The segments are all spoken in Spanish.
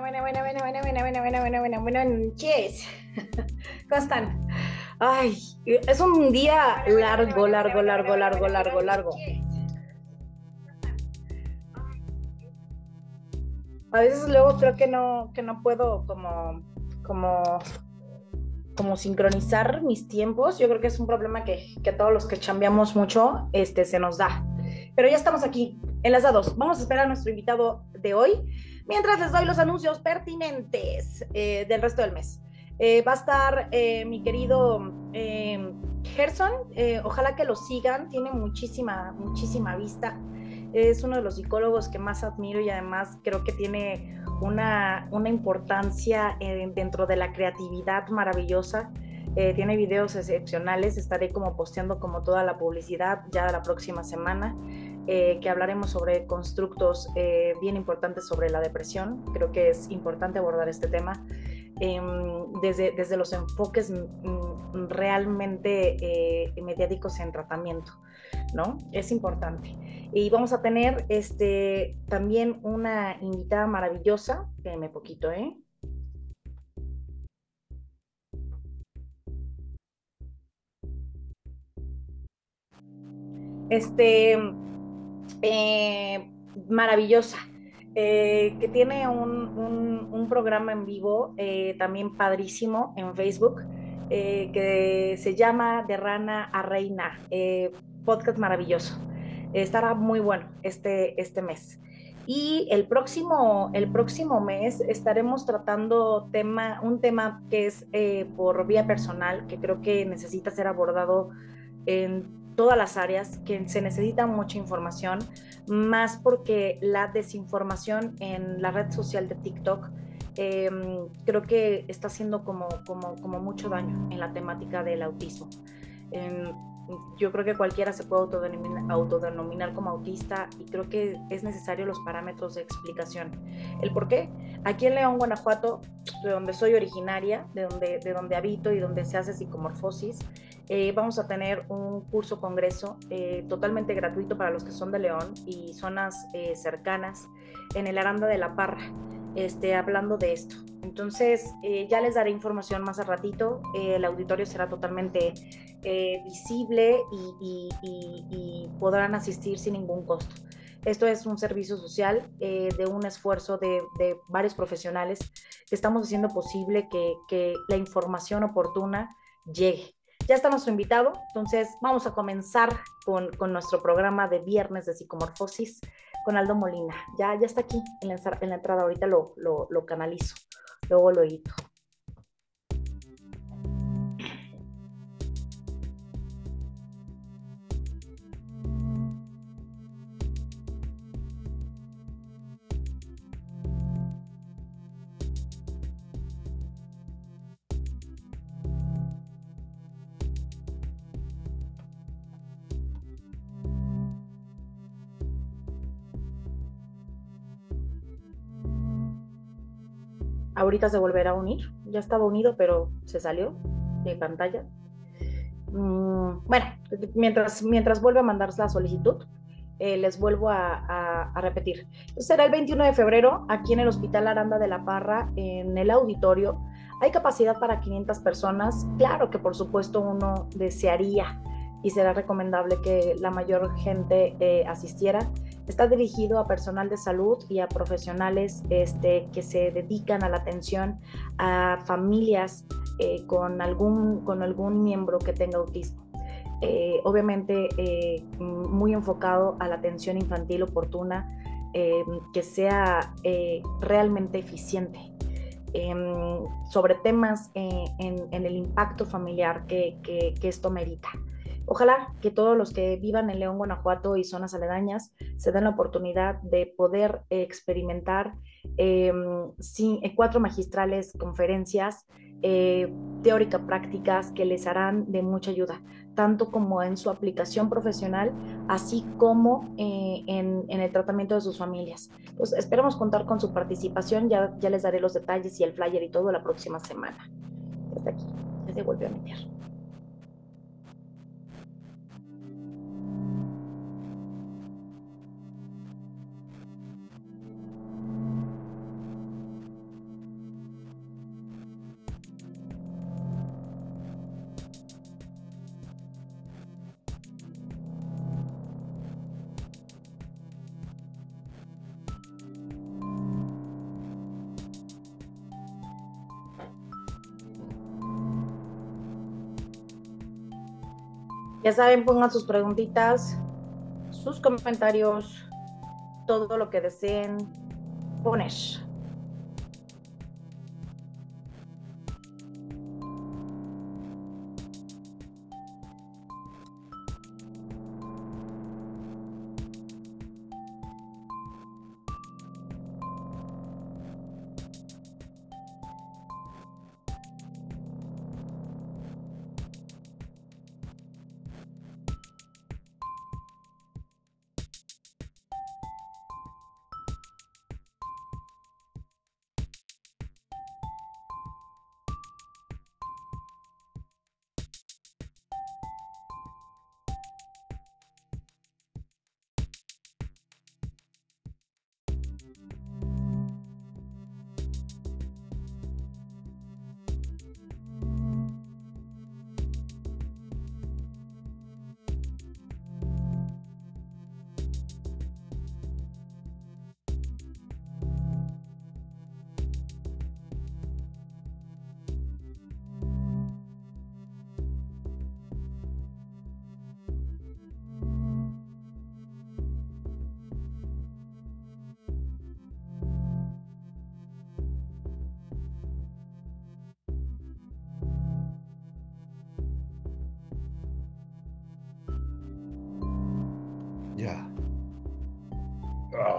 buena, buena, buena, buena, buena, buena, buena, buena, buena, buena, buena noches. ¿Cómo están? Ay, es un día largo, largo, largo, largo, largo, largo. A veces luego creo que no, que no puedo como, como, como sincronizar mis tiempos. Yo creo que es un problema que, que todos los que chambeamos mucho, este, se nos da. Pero ya estamos aquí, enlazados. Vamos a esperar a nuestro invitado de hoy mientras les doy los anuncios pertinentes eh, del resto del mes. Eh, va a estar eh, mi querido Gerson, ojalá que lo sigan, tiene muchísima, muchísima vista. Es uno de los psicólogos que más admiro y además creo que tiene una, una importancia dentro de la creatividad maravillosa. tiene videos excepcionales, estaré como posteando como toda la publicidad ya la próxima semana. Eh, que hablaremos sobre constructos eh, bien importantes sobre la depresión. Creo que es importante abordar este tema em, desde, desde los enfoques mm, realmente eh, mediáticos en tratamiento, ¿no? Es importante. Y vamos a tener este, también una invitada maravillosa, déjeme poquito, ¿eh? Este, eh, maravillosa, eh, que tiene un, programa en vivo eh, también padrísimo en Facebook, que se llama De Rana a Reina, podcast maravilloso. Estará muy bueno este, este mes. Y el próximo, el próximo mes estaremos tratando tema, un tema que es por vía personal, que creo que necesita ser abordado en todas las áreas, que se necesita mucha información, más porque la desinformación en la red social de TikTok em, creo que está haciendo como, como, como, mucho daño en la temática del autismo. Em, yo creo que cualquiera se puede autodenominar, autodenominar, como autista y creo que es necesario los parámetros de explicación. ¿El por qué? Aquí en León, Guanajuato, de donde soy originaria, de donde, de donde habito y donde se hace psicomorfosis, eh, vamos a tener un curso congreso eh, totalmente gratuito para los que son de León y zonas eh, cercanas en el Aranda de la Parra, este, hablando de esto. Entonces, ya les daré información más a ratito. el auditorio será totalmente visible y, podrán asistir sin ningún costo. Esto es un servicio social de un esfuerzo de, varios profesionales que estamos haciendo posible que la información oportuna llegue. Ya está nuestro invitado, entonces vamos a comenzar con, nuestro programa de viernes de psicomorfosis con Aldo Molina. Ya, ya está aquí en la, en la entrada, ahorita lo, lo canalizo, luego lo edito. Ahorita se volverá a unir. Ya estaba unido, pero se salió de pantalla. Mm, bueno, mientras, mientras vuelve a mandar la solicitud, eh, les vuelvo a, repetir. Será el 21 de febrero aquí en el Hospital Aranda de la Parra, en el auditorio. Hay capacidad para 500 personas. Claro que por supuesto uno desearía y será recomendable que la mayor gente eh, asistiera. Está dirigido a personal de salud y a profesionales este, que se dedican a la atención a familias eh, con, algún, con algún miembro que tenga autismo. Eh, obviamente eh, muy enfocado a la atención infantil oportuna, que sea realmente eficiente. Em, sobre temas en, el impacto familiar que, que, que esto merita. Ojalá que todos los que vivan en León, Guanajuato y zonas aledañas se den la oportunidad de poder experimentar em, eh, cuatro magistrales conferencias eh, teórica prácticas que les harán de mucha ayuda, tanto como en su aplicación profesional, así como eh, en, el tratamiento de sus familias. Pues esperamos contar con su participación, ya, ya les daré los detalles y el flyer y todo la próxima semana. Hasta aquí, ya se volvió a meter. Ya saben, pongan sus preguntitas, sus comentarios, todo lo que deseen poner.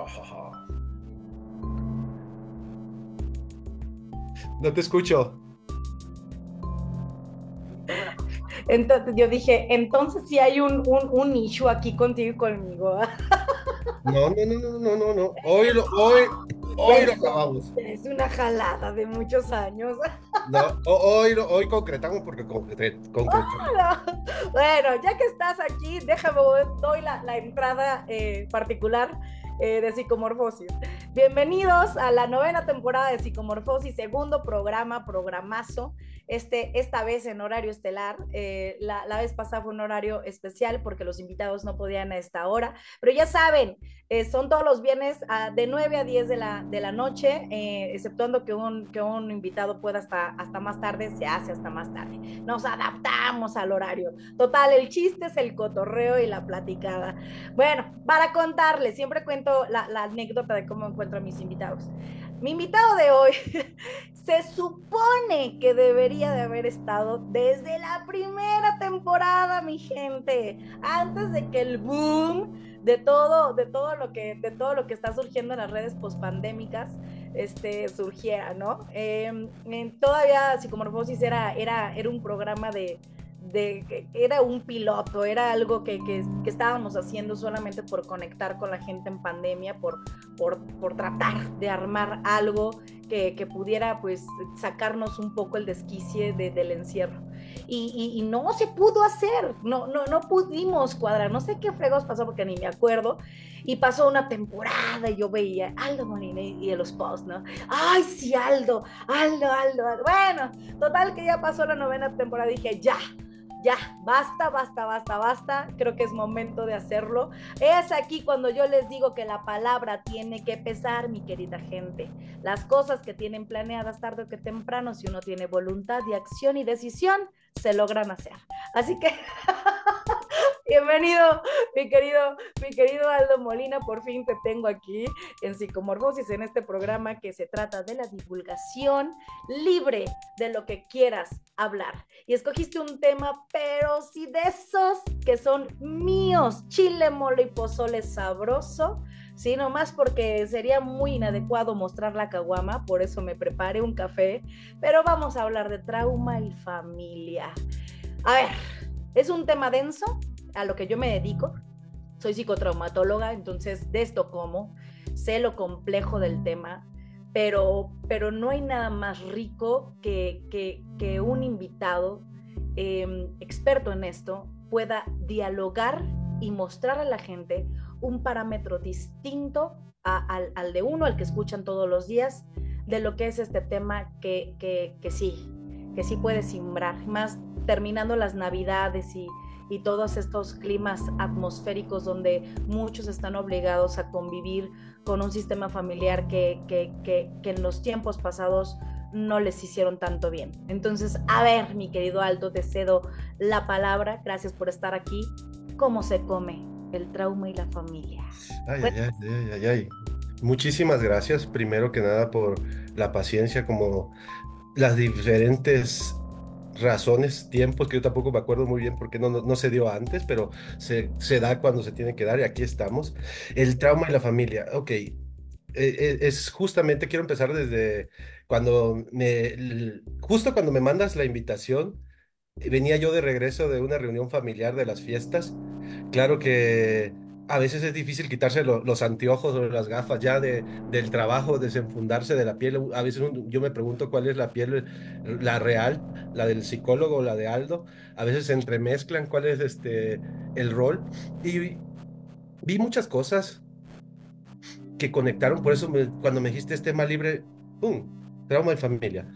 No te escucho. Entonces yo dije, entonces sí hay un, un, un issue aquí contigo y conmigo. No, no, no, no, no, no. Hoy lo, hoy, hoy lo acabamos. Es una jalada de muchos años. No, hoy, hoy concretamos porque concretamos. Bueno, ya que estás aquí, déjame, doy la, la entrada eh, particular eh, de psicomorfosis. Bienvenidos a la novena temporada de psicomorfosis, segundo programa, programazo este, esta vez en horario estelar. Eh, la, vez pasada fue un horario especial porque los invitados no podían a esta hora, pero ya saben, eh, son todos los viernes de 9 a 10 de la, de la noche, eh, exceptuando que un, que un invitado pueda hasta, hasta más tarde, se hace hasta más tarde. Nos adaptamos al horario. Total, el chiste es el cotorreo y la platicada. Bueno, para contarles, siempre cuento la, la anécdota de cómo encuentro a mis invitados. Mi invitado de hoy se supone que debería de haber estado desde la primera temporada, mi gente, antes de que el boom de todo, de todo lo que, de todo lo que está surgiendo en las redes pospandémicas, este, surgiera, ¿no? Em, todavía Psicomorfosis era, era, era un programa de, de, era un piloto, era algo que, que, estábamos haciendo solamente por conectar con la gente en pandemia, por, por, por tratar de armar algo que, que, pudiera pues sacarnos un poco el desquicie del encierro. Y, y, no se pudo hacer, no, no, no pudimos cuadrar, no sé qué fregos pasó porque ni me acuerdo. Y pasó una temporada y yo veía Aldo Molina y de los posts, ¿no? Ay, sí, Aldo, Aldo, Aldo, Aldo. Bueno, total que ya pasó la novena temporada, dije, ya, ya, basta, basta, basta, basta, creo que es momento de hacerlo. Es aquí cuando yo les digo que la palabra tiene que pesar, mi querida gente. Las cosas que tienen planeadas tarde o que temprano, si uno tiene voluntad y acción y decisión, se logran hacer. Así que bienvenido, mi querido, mi querido Aldo Molina, por fin te tengo aquí en Psicomorfosis, en este programa que se trata de la divulgación libre de lo que quieras hablar. Y escogiste un tema, pero sí de esos que son míos, chile, mole y pozole sabroso. Sí, nomás porque sería muy inadecuado mostrar la caguama, por eso me preparé un café, pero vamos a hablar de trauma y familia. A ver, es un tema denso a lo que yo me dedico. Soy psicotraumatóloga, entonces de esto como, sé lo complejo del tema, pero, pero no hay nada más rico que, que, un invitado em, experto en esto pueda dialogar y mostrar a la gente un parámetro distinto al, de uno, al que escuchan todos los días, de lo que es este tema que, que, sí, que sí puede simbrar, más terminando las navidades y, y todos estos climas atmosféricos donde muchos están obligados a convivir con un sistema familiar que, que, que, que en los tiempos pasados no les hicieron tanto bien. Entonces, a ver, mi querido Aldo, te cedo la palabra. Gracias por estar aquí. ¿Cómo se come el trauma y la familia? Ay, ay, ay, ay, ay. Muchísimas gracias, primero que nada, por la paciencia, como las diferentes razones, tiempos, que yo tampoco me acuerdo muy bien porque no, no, se dio antes, pero se, se, da cuando se tiene que dar y aquí estamos. El trauma y la familia, ok. E, e, es justamente, quiero empezar desde cuando me, justo cuando me mandas la invitación, venía yo de regreso de una reunión familiar de las fiestas. Claro que a veces es difícil quitarse los anteojos o las gafas ya de, del trabajo, desenfundarse de la piel. A veces yo me pregunto cuál es la piel, la real, la del psicólogo la de Aldo. A veces se entremezclan cuál es este, el rol. Y vi muchas cosas que conectaron. Por eso cuando me dijiste este tema libre, ¡pum! Trauma de familia.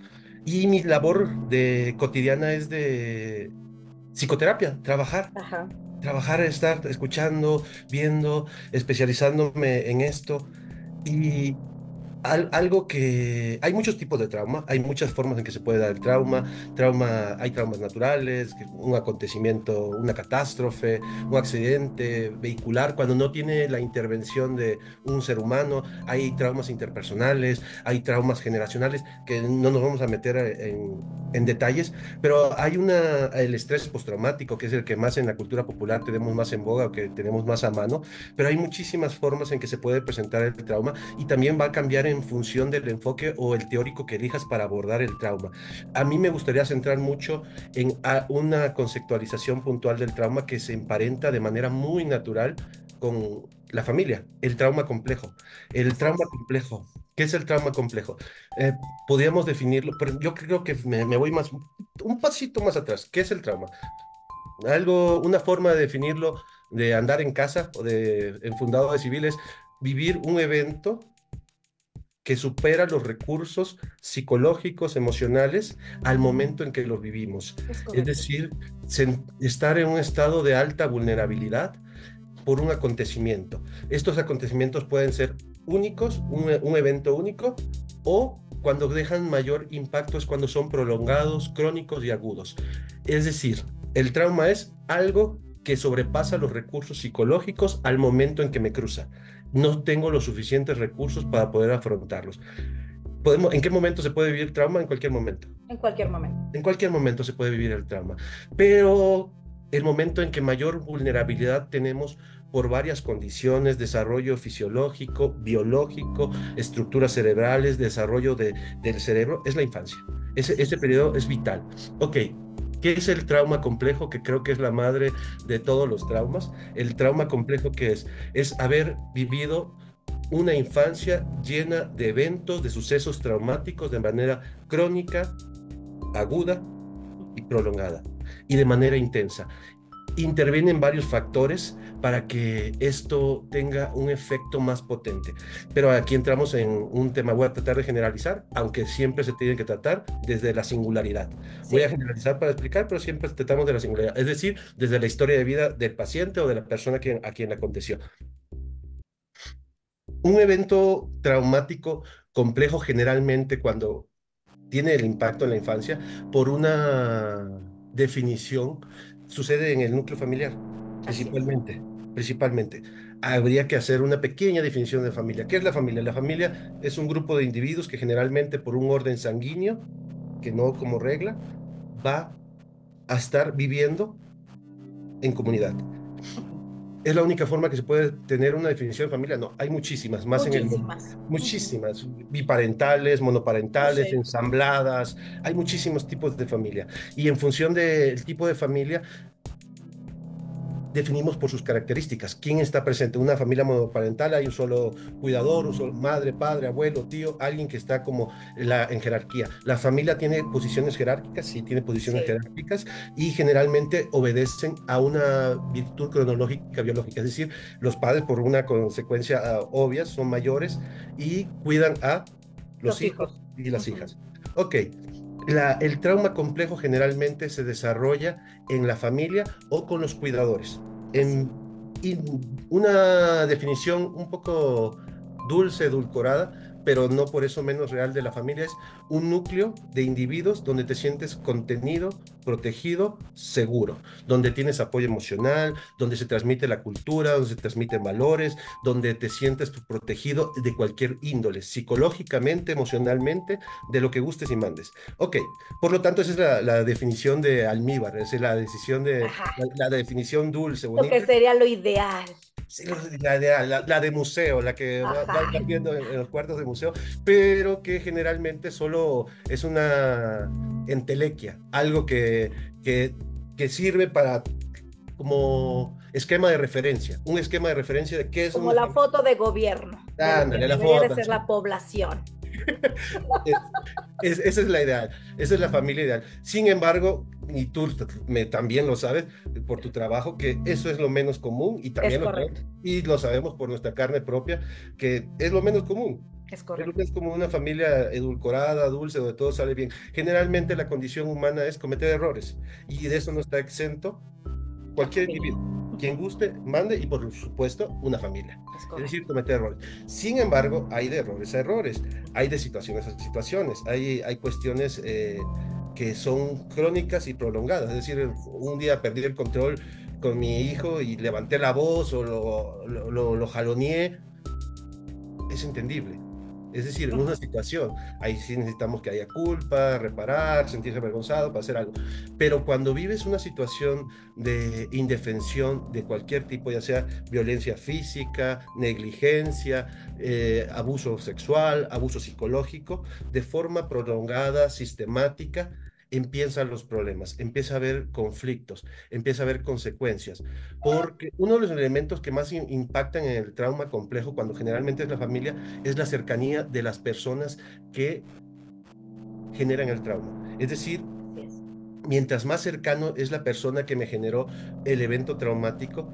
Y mi labor de cotidiana es de psicoterapia, trabajar. Ajá trabajar, estar escuchando, viendo, especializándome en esto. Y algo que hay muchos tipos de trauma, hay muchas formas en que se puede dar el trauma, trauma, hay traumas naturales, un acontecimiento, una catástrofe, un accidente vehicular, cuando no tiene la intervención de un ser humano, hay traumas interpersonales, hay traumas generacionales, que no nos vamos a meter en, en detalles, pero hay una, el estrés postraumático, que es el que más en la cultura popular tenemos más en boga o que tenemos más a mano, pero hay muchísimas formas en que se puede presentar el trauma y también va a cambiar en función del enfoque o el teórico que elijas para abordar el trauma. A mí me gustaría centrar mucho en una conceptualización puntual del trauma que se emparenta de manera muy natural con la familia, el trauma complejo. El trauma complejo, ¿qué es el trauma complejo? Eh, podríamos definirlo, pero yo creo que me, me voy más, un pasito más atrás. ¿Qué es el trauma? Algo, una forma de definirlo de andar en casa o de en fundado de civiles, vivir un evento que supera los recursos psicológicos, emocionales al momento en que los vivimos. Es, decir, estar en un estado de alta vulnerabilidad por un acontecimiento. Estos acontecimientos pueden ser únicos, un, un evento único, o cuando dejan mayor impacto es cuando son prolongados, crónicos y agudos. Es decir, el trauma es algo que sobrepasa los recursos psicológicos al momento en que me cruza no tengo los suficientes recursos para poder afrontarlos. Podemos, ¿En qué momento se puede vivir el trauma? En cualquier momento. En cualquier momento. En cualquier momento se puede vivir el trauma. Pero el momento en que mayor vulnerabilidad tenemos por varias condiciones, desarrollo fisiológico, biológico, estructuras cerebrales, desarrollo de, del cerebro, es la infancia. Ese, ese periodo es vital. Ok, ¿Qué es el trauma complejo? Que creo que es la madre de todos los traumas. El trauma complejo que es, es haber vivido una infancia llena de eventos, de sucesos traumáticos de manera crónica, aguda y prolongada y de manera intensa intervienen varios factores para que esto tenga un efecto más potente. Pero aquí entramos en un tema, voy a tratar de generalizar, aunque siempre se tiene que tratar desde la singularidad. Voy a generalizar para explicar, pero siempre tratamos de la singularidad, es decir, desde la historia de vida del paciente o de la persona a quien, a quien aconteció. Un evento traumático complejo generalmente cuando tiene el impacto en la infancia por una definición sucede en el núcleo familiar, principalmente. Principalmente. Habría que hacer una pequeña definición de familia. ¿Qué es la familia? La familia es un grupo de individuos que generalmente por un orden sanguíneo, que no como regla, va a estar viviendo en comunidad. ¿Es la única forma que se puede tener una definición de familia? No, hay muchísimas, más en el Muchísimas, biparentales, monoparentales, ensambladas, hay muchísimos tipos de familia. Y en función del tipo de familia, definimos por sus características. ¿Quién está presente? Una familia monoparental, hay un solo cuidador, un solo madre, padre, abuelo, tío, alguien que está como la, en jerarquía. La familia tiene posiciones jerárquicas, sí, tiene posiciones jerárquicas y generalmente obedecen a una virtud cronológica biológica, es decir, los padres por una consecuencia uh, obvia son mayores y cuidan a los, hijos, y las hijas. Ok, el trauma complejo generalmente se desarrolla en la familia o con los cuidadores. En, una definición un poco dulce, edulcorada, pero no por eso menos real de la familia, es un núcleo de individuos donde te sientes contenido, protegido, seguro, donde tienes apoyo emocional, donde se transmite la cultura, donde se transmiten valores, donde te sientes protegido de cualquier índole, psicológicamente, emocionalmente, de lo que gustes y mandes. Ok, por lo tanto, esa es la, definición de almíbar, esa es la decisión de la, definición dulce. Bonita. Lo que sería lo ideal. Sí, la, la, de museo, la que va, viendo en, los cuartos de museo, pero que generalmente solo es una entelequia, algo que, que, que sirve para como esquema de referencia, un esquema de referencia de qué es... Como la foto de gobierno. Ándale, la foto. Debe ser la población. esa es la ideal, esa es la familia ideal. Sin embargo, y tú me, también lo sabes por tu trabajo, que eso es lo menos común y también lo, y lo sabemos por nuestra carne propia, que es lo menos común. Es correcto. Es como una familia edulcorada, dulce, donde todo sale bien. Generalmente la condición humana es cometer errores y de eso no está exento cualquier individuo quien guste, mande y por supuesto una familia. Es, decir, cometer errores. Sin embargo, hay de errores a errores, hay de situaciones a situaciones, hay, hay cuestiones eh, que son crónicas y prolongadas. Es decir, un día perdí el control con mi hijo y levanté la voz o lo, lo, lo jaloneé. Es entendible es decir, en una situación, ahí sí necesitamos que haya culpa, reparar, sentirse avergonzado para hacer algo. Pero cuando vives una situación de indefensión de cualquier tipo, ya sea violencia física, negligencia, eh, abuso sexual, abuso psicológico, de forma prolongada, sistemática, empiezan los problemas, empieza a haber conflictos, empieza a haber consecuencias, porque uno de los elementos que más impactan en el trauma complejo, cuando generalmente es la familia, es la cercanía de las personas que generan el trauma. Es decir, mientras más cercano es la persona que me generó el evento traumático,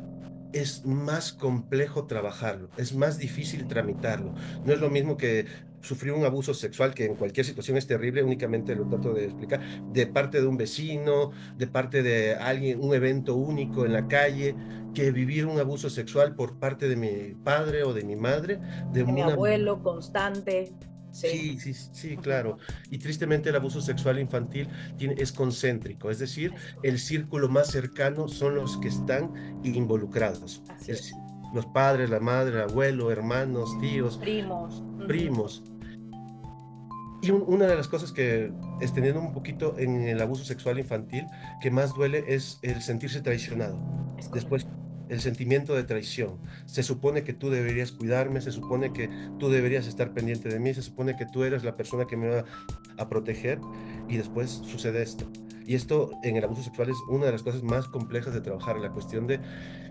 es más complejo trabajarlo, es más difícil tramitarlo. No es lo mismo que sufrir un abuso sexual, que en cualquier situación es terrible, únicamente lo trato de explicar, de parte de un vecino, de parte de alguien, un evento único en la calle, que vivir un abuso sexual por parte de mi padre o de mi madre, de, mi abuelo constante. Sí, sí, sí, claro. Y tristemente el abuso sexual infantil tiene, es concéntrico, es decir, el círculo más cercano son los que están involucrados. los padres, la madre, el abuelo, hermanos, tíos. Primos. Primos. Y una de las cosas que, extendiendo un poquito en el abuso sexual infantil, que más duele es el sentirse traicionado. Después el sentimiento de traición. Se supone que tú deberías cuidarme, se supone que tú deberías estar pendiente de mí, se supone que tú eres la persona que me va a proteger y después sucede esto. Y esto en el abuso sexual es una de las cosas más complejas de trabajar, la cuestión de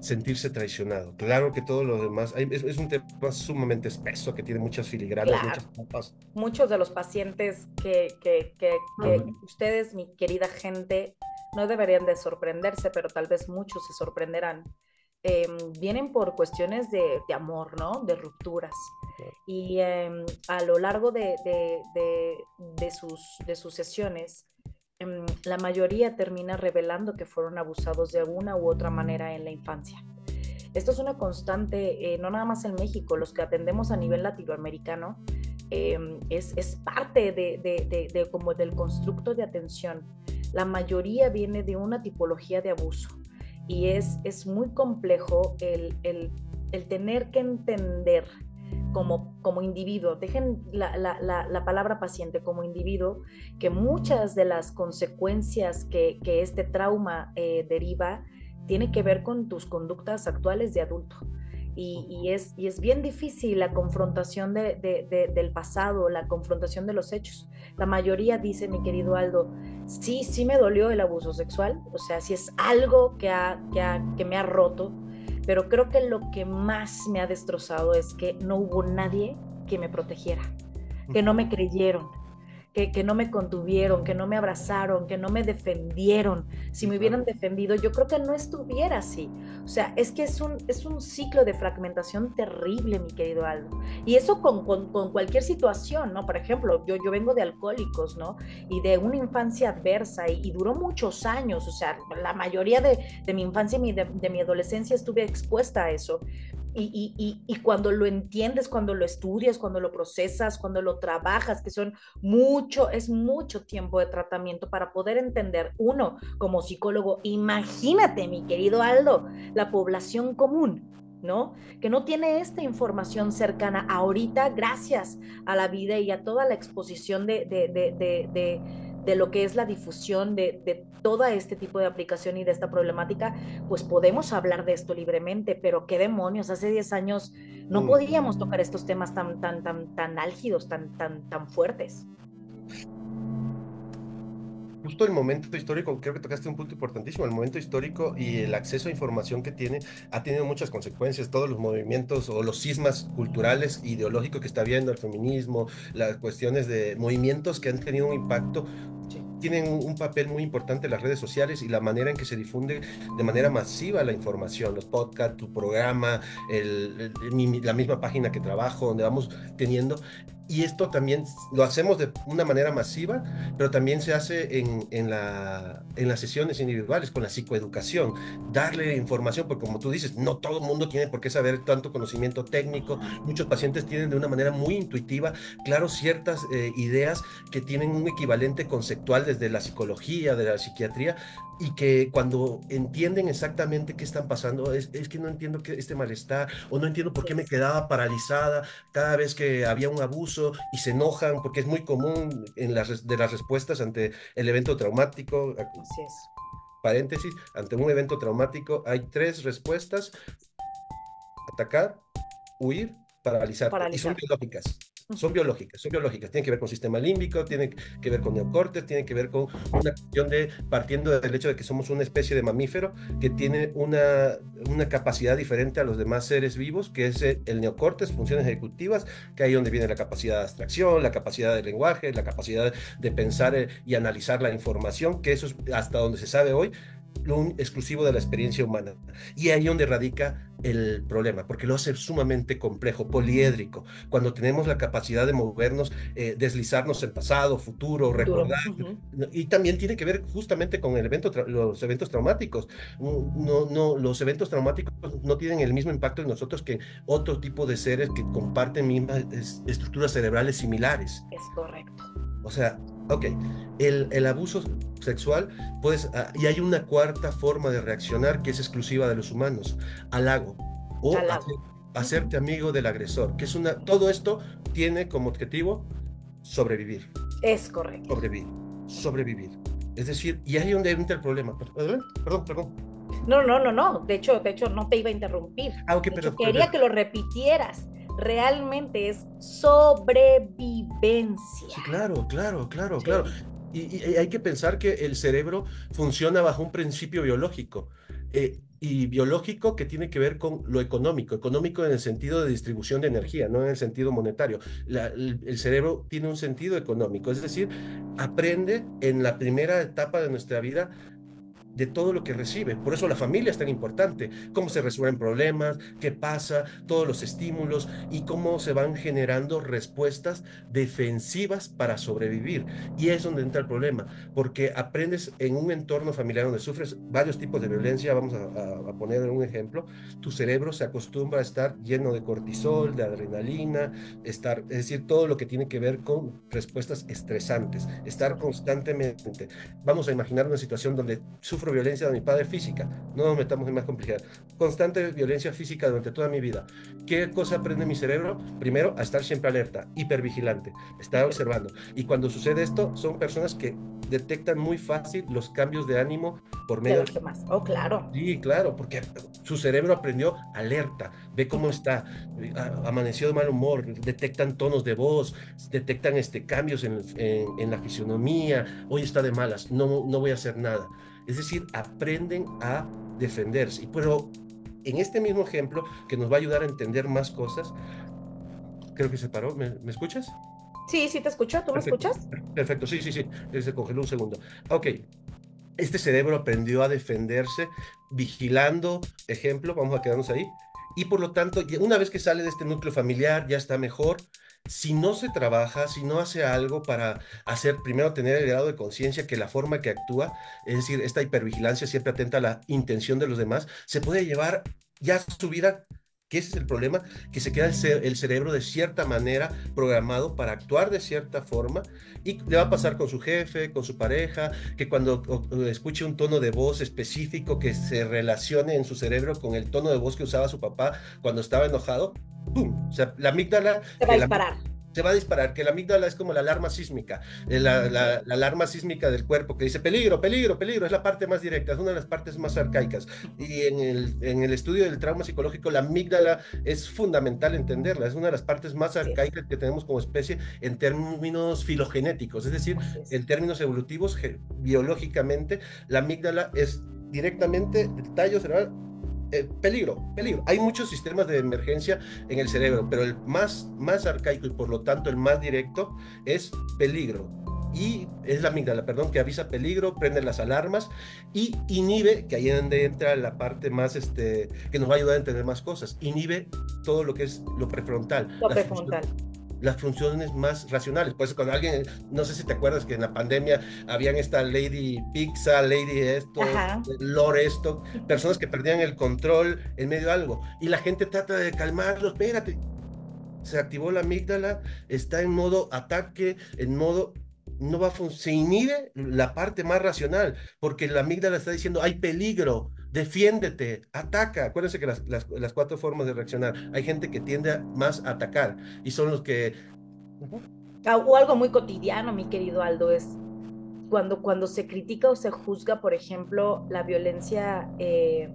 sentirse traicionado. Claro que todo lo demás, es, un tema sumamente espeso que tiene muchas filigranas, muchas Muchos de los pacientes que, que, que, que ustedes, mi querida gente, no deberían de sorprenderse, pero tal vez muchos se sorprenderán Em, vienen por cuestiones de, amor, ¿no? De rupturas. Y em, a lo largo de, sus, de sus sesiones, la mayoría termina revelando que fueron abusados de alguna u otra manera en la infancia. Esto es una constante, eh, no nada más en México, los que atendemos a nivel latinoamericano, es, es, parte de, como del constructo de atención. La mayoría viene de una tipología de abuso y es, es muy complejo el, el tener que entender como, como individuo, dejen la, la, la, palabra paciente como individuo, que muchas de las consecuencias que, que este trauma eh, deriva tiene que ver con tus conductas actuales de adulto. Y, y, es, y es bien difícil la confrontación de, de, del pasado, la confrontación de los hechos. La mayoría dice, mi querido Aldo, sí, sí me dolió el abuso sexual, o sea, sí es algo que, ha, que, que me ha roto, pero creo que lo que más me ha destrozado es que no hubo nadie que me protegiera, que no me creyeron, que, no me contuvieron, que no me abrazaron, que no me defendieron. Si me hubieran defendido, yo creo que no estuviera así. O sea, es que es un, es un ciclo de fragmentación terrible, mi querido Aldo. Y eso con, con, cualquier situación, ¿no? Por ejemplo, yo, yo vengo de alcohólicos, ¿no? Y de una infancia adversa y, duró muchos años. O sea, la mayoría de, de mi infancia y de, de mi adolescencia estuve expuesta a eso. Y, cuando lo entiendes, cuando lo estudias, cuando lo procesas, cuando lo trabajas, que son mucho, es mucho tiempo de tratamiento para poder entender uno como psicólogo. Imagínate, mi querido Aldo, la población común. ¿no? Que no tiene esta información cercana ahorita gracias a la vida y a toda la exposición de, de lo que es la difusión de, de todo este tipo de aplicación y de esta problemática, pues podemos hablar de esto libremente, pero qué demonios, hace 10 años no mm. podíamos tocar estos temas tan, tan, tan, tan álgidos, tan, tan, tan fuertes justo el momento histórico, creo que tocaste un punto importantísimo, el momento histórico y el acceso a información que tiene ha tenido muchas consecuencias, todos los movimientos o los sismas culturales, ideológicos que está habiendo, el feminismo, las cuestiones de movimientos que han tenido un impacto tienen un papel muy importante las redes sociales y la manera en que se difunde de manera masiva la información, los podcasts, tu programa, la misma página que trabajo, donde vamos teniendo y esto también lo hacemos de una manera masiva, pero también se hace en, en, la, en las sesiones individuales con la psicoeducación, darle información, porque como tú dices, no todo el mundo tiene por qué saber tanto conocimiento técnico, muchos pacientes tienen de una manera muy intuitiva, claro, ciertas eh, ideas que tienen un equivalente conceptual desde la psicología, de la psiquiatría, y que cuando entienden exactamente qué están pasando, es, es que no entiendo que este malestar, o no entiendo por qué me quedaba paralizada cada vez que había un abuso, y se enojan porque es muy común en las, de las respuestas ante el evento traumático. Así es. Paréntesis, ante un evento traumático hay tres respuestas. Atacar, huir, paralizar. paralizar. Y son biológicas. Son biológicas, son biológicas. Tienen que ver con sistema límbico, tienen que ver con neocortes, tienen que ver con una cuestión de, partiendo del hecho de que somos una especie de mamífero que tiene una, una capacidad diferente a los demás seres vivos, que es el neocortes, funciones ejecutivas, que ahí donde viene la capacidad de abstracción, la capacidad de lenguaje, la capacidad de pensar eh, y analizar la información, que eso es hasta donde se sabe hoy, lo exclusivo de la experiencia humana. Y ahí donde radica el problema, porque lo hace sumamente complejo, poliédrico, cuando tenemos la capacidad de movernos, eh, deslizarnos en pasado, futuro, recordar, y también tiene que ver justamente con el evento los eventos traumáticos. No, no, los eventos traumáticos no tienen el mismo impacto en nosotros que otro tipo de seres que comparten mismas estructuras cerebrales similares. Es correcto. O sea, ok, el, el abuso sexual, pues, y hay una cuarta forma de reaccionar que es exclusiva de los humanos, halago, o hacerte amigo del agresor, que es una, todo esto tiene como objetivo sobrevivir. Es correcto. Sobrevivir, sobrevivir. Es decir, y ahí es donde entra el problema. Perdón, perdón. No, no, no, no. De hecho, de hecho, no te iba a interrumpir. Ah, ok, pero, quería que lo repitieras realmente es sobrevivencia. Sí, claro, claro, claro, claro. Y, hay que pensar que el cerebro funciona bajo un principio biológico. Eh, y biológico que tiene que ver con lo económico, económico en el sentido de distribución de energía, no en el sentido monetario. el, cerebro tiene un sentido económico, es decir, aprende en la primera etapa de nuestra vida de todo lo que recibe. Por eso la familia es tan importante, cómo se resuelven problemas, qué pasa, todos los estímulos y cómo se van generando respuestas defensivas para sobrevivir. Y es donde entra el problema, porque aprendes en un entorno familiar donde sufres varios tipos de violencia, vamos a, poner un ejemplo, tu cerebro se acostumbra a estar lleno de cortisol, de adrenalina, estar, es decir, todo lo que tiene que ver con respuestas estresantes, estar constantemente. Vamos a imaginar una situación donde sufres violencia de mi padre física, no nos metamos en más complejidad, constante violencia física durante toda mi vida. ¿Qué cosa aprende mi cerebro? Primero, a estar siempre alerta, hipervigilante, estar observando. Y cuando sucede esto, son personas que detectan muy fácil los cambios de ánimo por medio de demás. Oh, claro. Sí, claro, porque su cerebro aprendió alerta, ve cómo está, amaneció de mal humor, detectan tonos de voz, detectan este, cambios en, en la fisionomía, hoy está de malas, no, no voy a hacer nada. Es decir, aprenden a defenderse. Pero en este mismo ejemplo, que nos va a ayudar a entender más cosas, creo que se paró. ¿Me, escuchas? Sí, sí te escucho. ¿Tú me escuchas? Perfecto, sí, sí, sí. Se congeló un segundo. Ok. Este cerebro aprendió a defenderse vigilando, ejemplo, vamos a quedarnos ahí. Y por lo tanto, una vez que sale de este núcleo familiar, ya está mejor, si no se trabaja, si no hace algo para hacer, primero tener el grado de conciencia que la forma que actúa, es decir, esta hipervigilancia siempre atenta a la intención de los demás, se puede llevar ya su vida que ese es el problema, que se queda el, cerebro de cierta manera programado para actuar de cierta forma y le va a pasar con su jefe, con su pareja, que cuando escuche un tono de voz específico que se relacione en su cerebro con el tono de voz que usaba su papá cuando estaba enojado, ¡pum! O sea, la amígdala... Se va a disparar se va a disparar, que la amígdala es como la alarma sísmica, eh, la, la, alarma sísmica del cuerpo que dice peligro, peligro, peligro, es la parte más directa, es una de las partes más arcaicas. Y en el, en el estudio del trauma psicológico, la amígdala es fundamental entenderla, es una de las partes más arcaicas que tenemos como especie en términos filogenéticos, es decir, en términos evolutivos, biológicamente, la amígdala es directamente el tallo cerebral eh, peligro, peligro. Hay muchos sistemas de emergencia en el cerebro, pero el más, más arcaico y por lo tanto el más directo es peligro. Y es la amígdala, perdón, que avisa peligro, prende las alarmas y inhibe, que ahí es donde entra la parte más, este, que nos va a ayudar a entender más cosas, inhibe todo lo que es lo prefrontal. Lo prefrontal las funciones más racionales. Por eso cuando alguien, no sé si te acuerdas que en la pandemia habían esta Lady Pizza, Lady esto, Lord esto, personas que perdían el control en medio de algo. Y la gente trata de calmarlo, espérate. Se activó la amígdala, está en modo ataque, en modo no va a se inhibe la parte más racional, porque la amígdala está diciendo hay peligro, defiéndete, ataca. Acuérdense que las, las, cuatro formas de reaccionar, hay gente que tiende más a atacar y son los que... Ah, o algo muy cotidiano, mi querido Aldo, es cuando, cuando se critica o se juzga, por ejemplo, la violencia eh,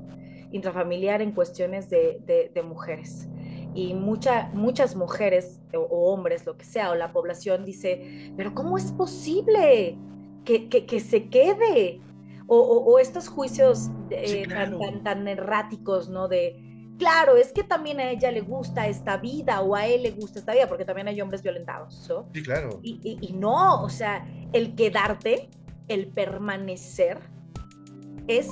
intrafamiliar en cuestiones de, de, mujeres. Y mucha, muchas mujeres o, hombres, lo que sea, o la población dice, pero ¿cómo es posible que, que, que se quede? O, estos juicios eh, tan, erráticos, ¿no? De, claro, es que también a ella le gusta esta vida o a él le gusta esta vida, porque también hay hombres violentados, ¿no? Sí, claro. Y, no, o sea, el quedarte, el permanecer, es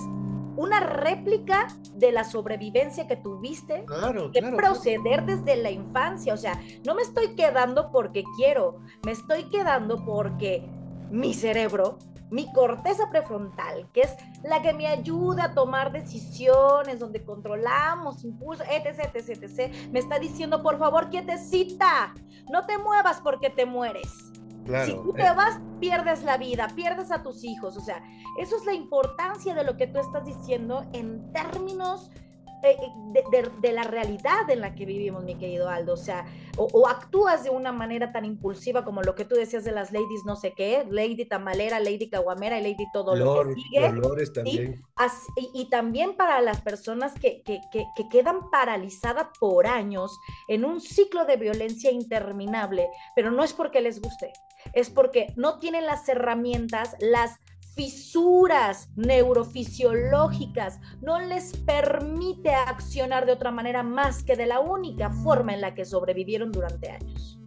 una réplica de la sobrevivencia que tuviste, claro, que proceder desde la infancia. O sea, no me estoy quedando porque quiero, me estoy quedando porque mi cerebro mi corteza prefrontal, que es la que me ayuda a tomar decisiones, donde controlamos impulsos, etc, etc, etc, me está diciendo, por favor, quietecita, no te muevas porque te mueres. si tú te eh. vas, pierdes la vida, pierdes a tus hijos. O sea, eso es la importancia de lo que tú estás diciendo en términos eh, eh, de, la realidad en la que vivimos, mi querido Aldo. O sea, o, actúas de una manera tan impulsiva como lo que tú decías de las ladies no sé qué, Lady Tamalera, Lady Caguamera y Lady todo lo que sigue. también. Y, también para las personas que, que, que, que quedan paralizadas por años en un ciclo de violencia interminable, pero no es porque les guste, es porque no tienen las herramientas, las fisuras neurofisiológicas no les permite accionar de otra manera más que de la única forma en la que sobrevivieron durante años.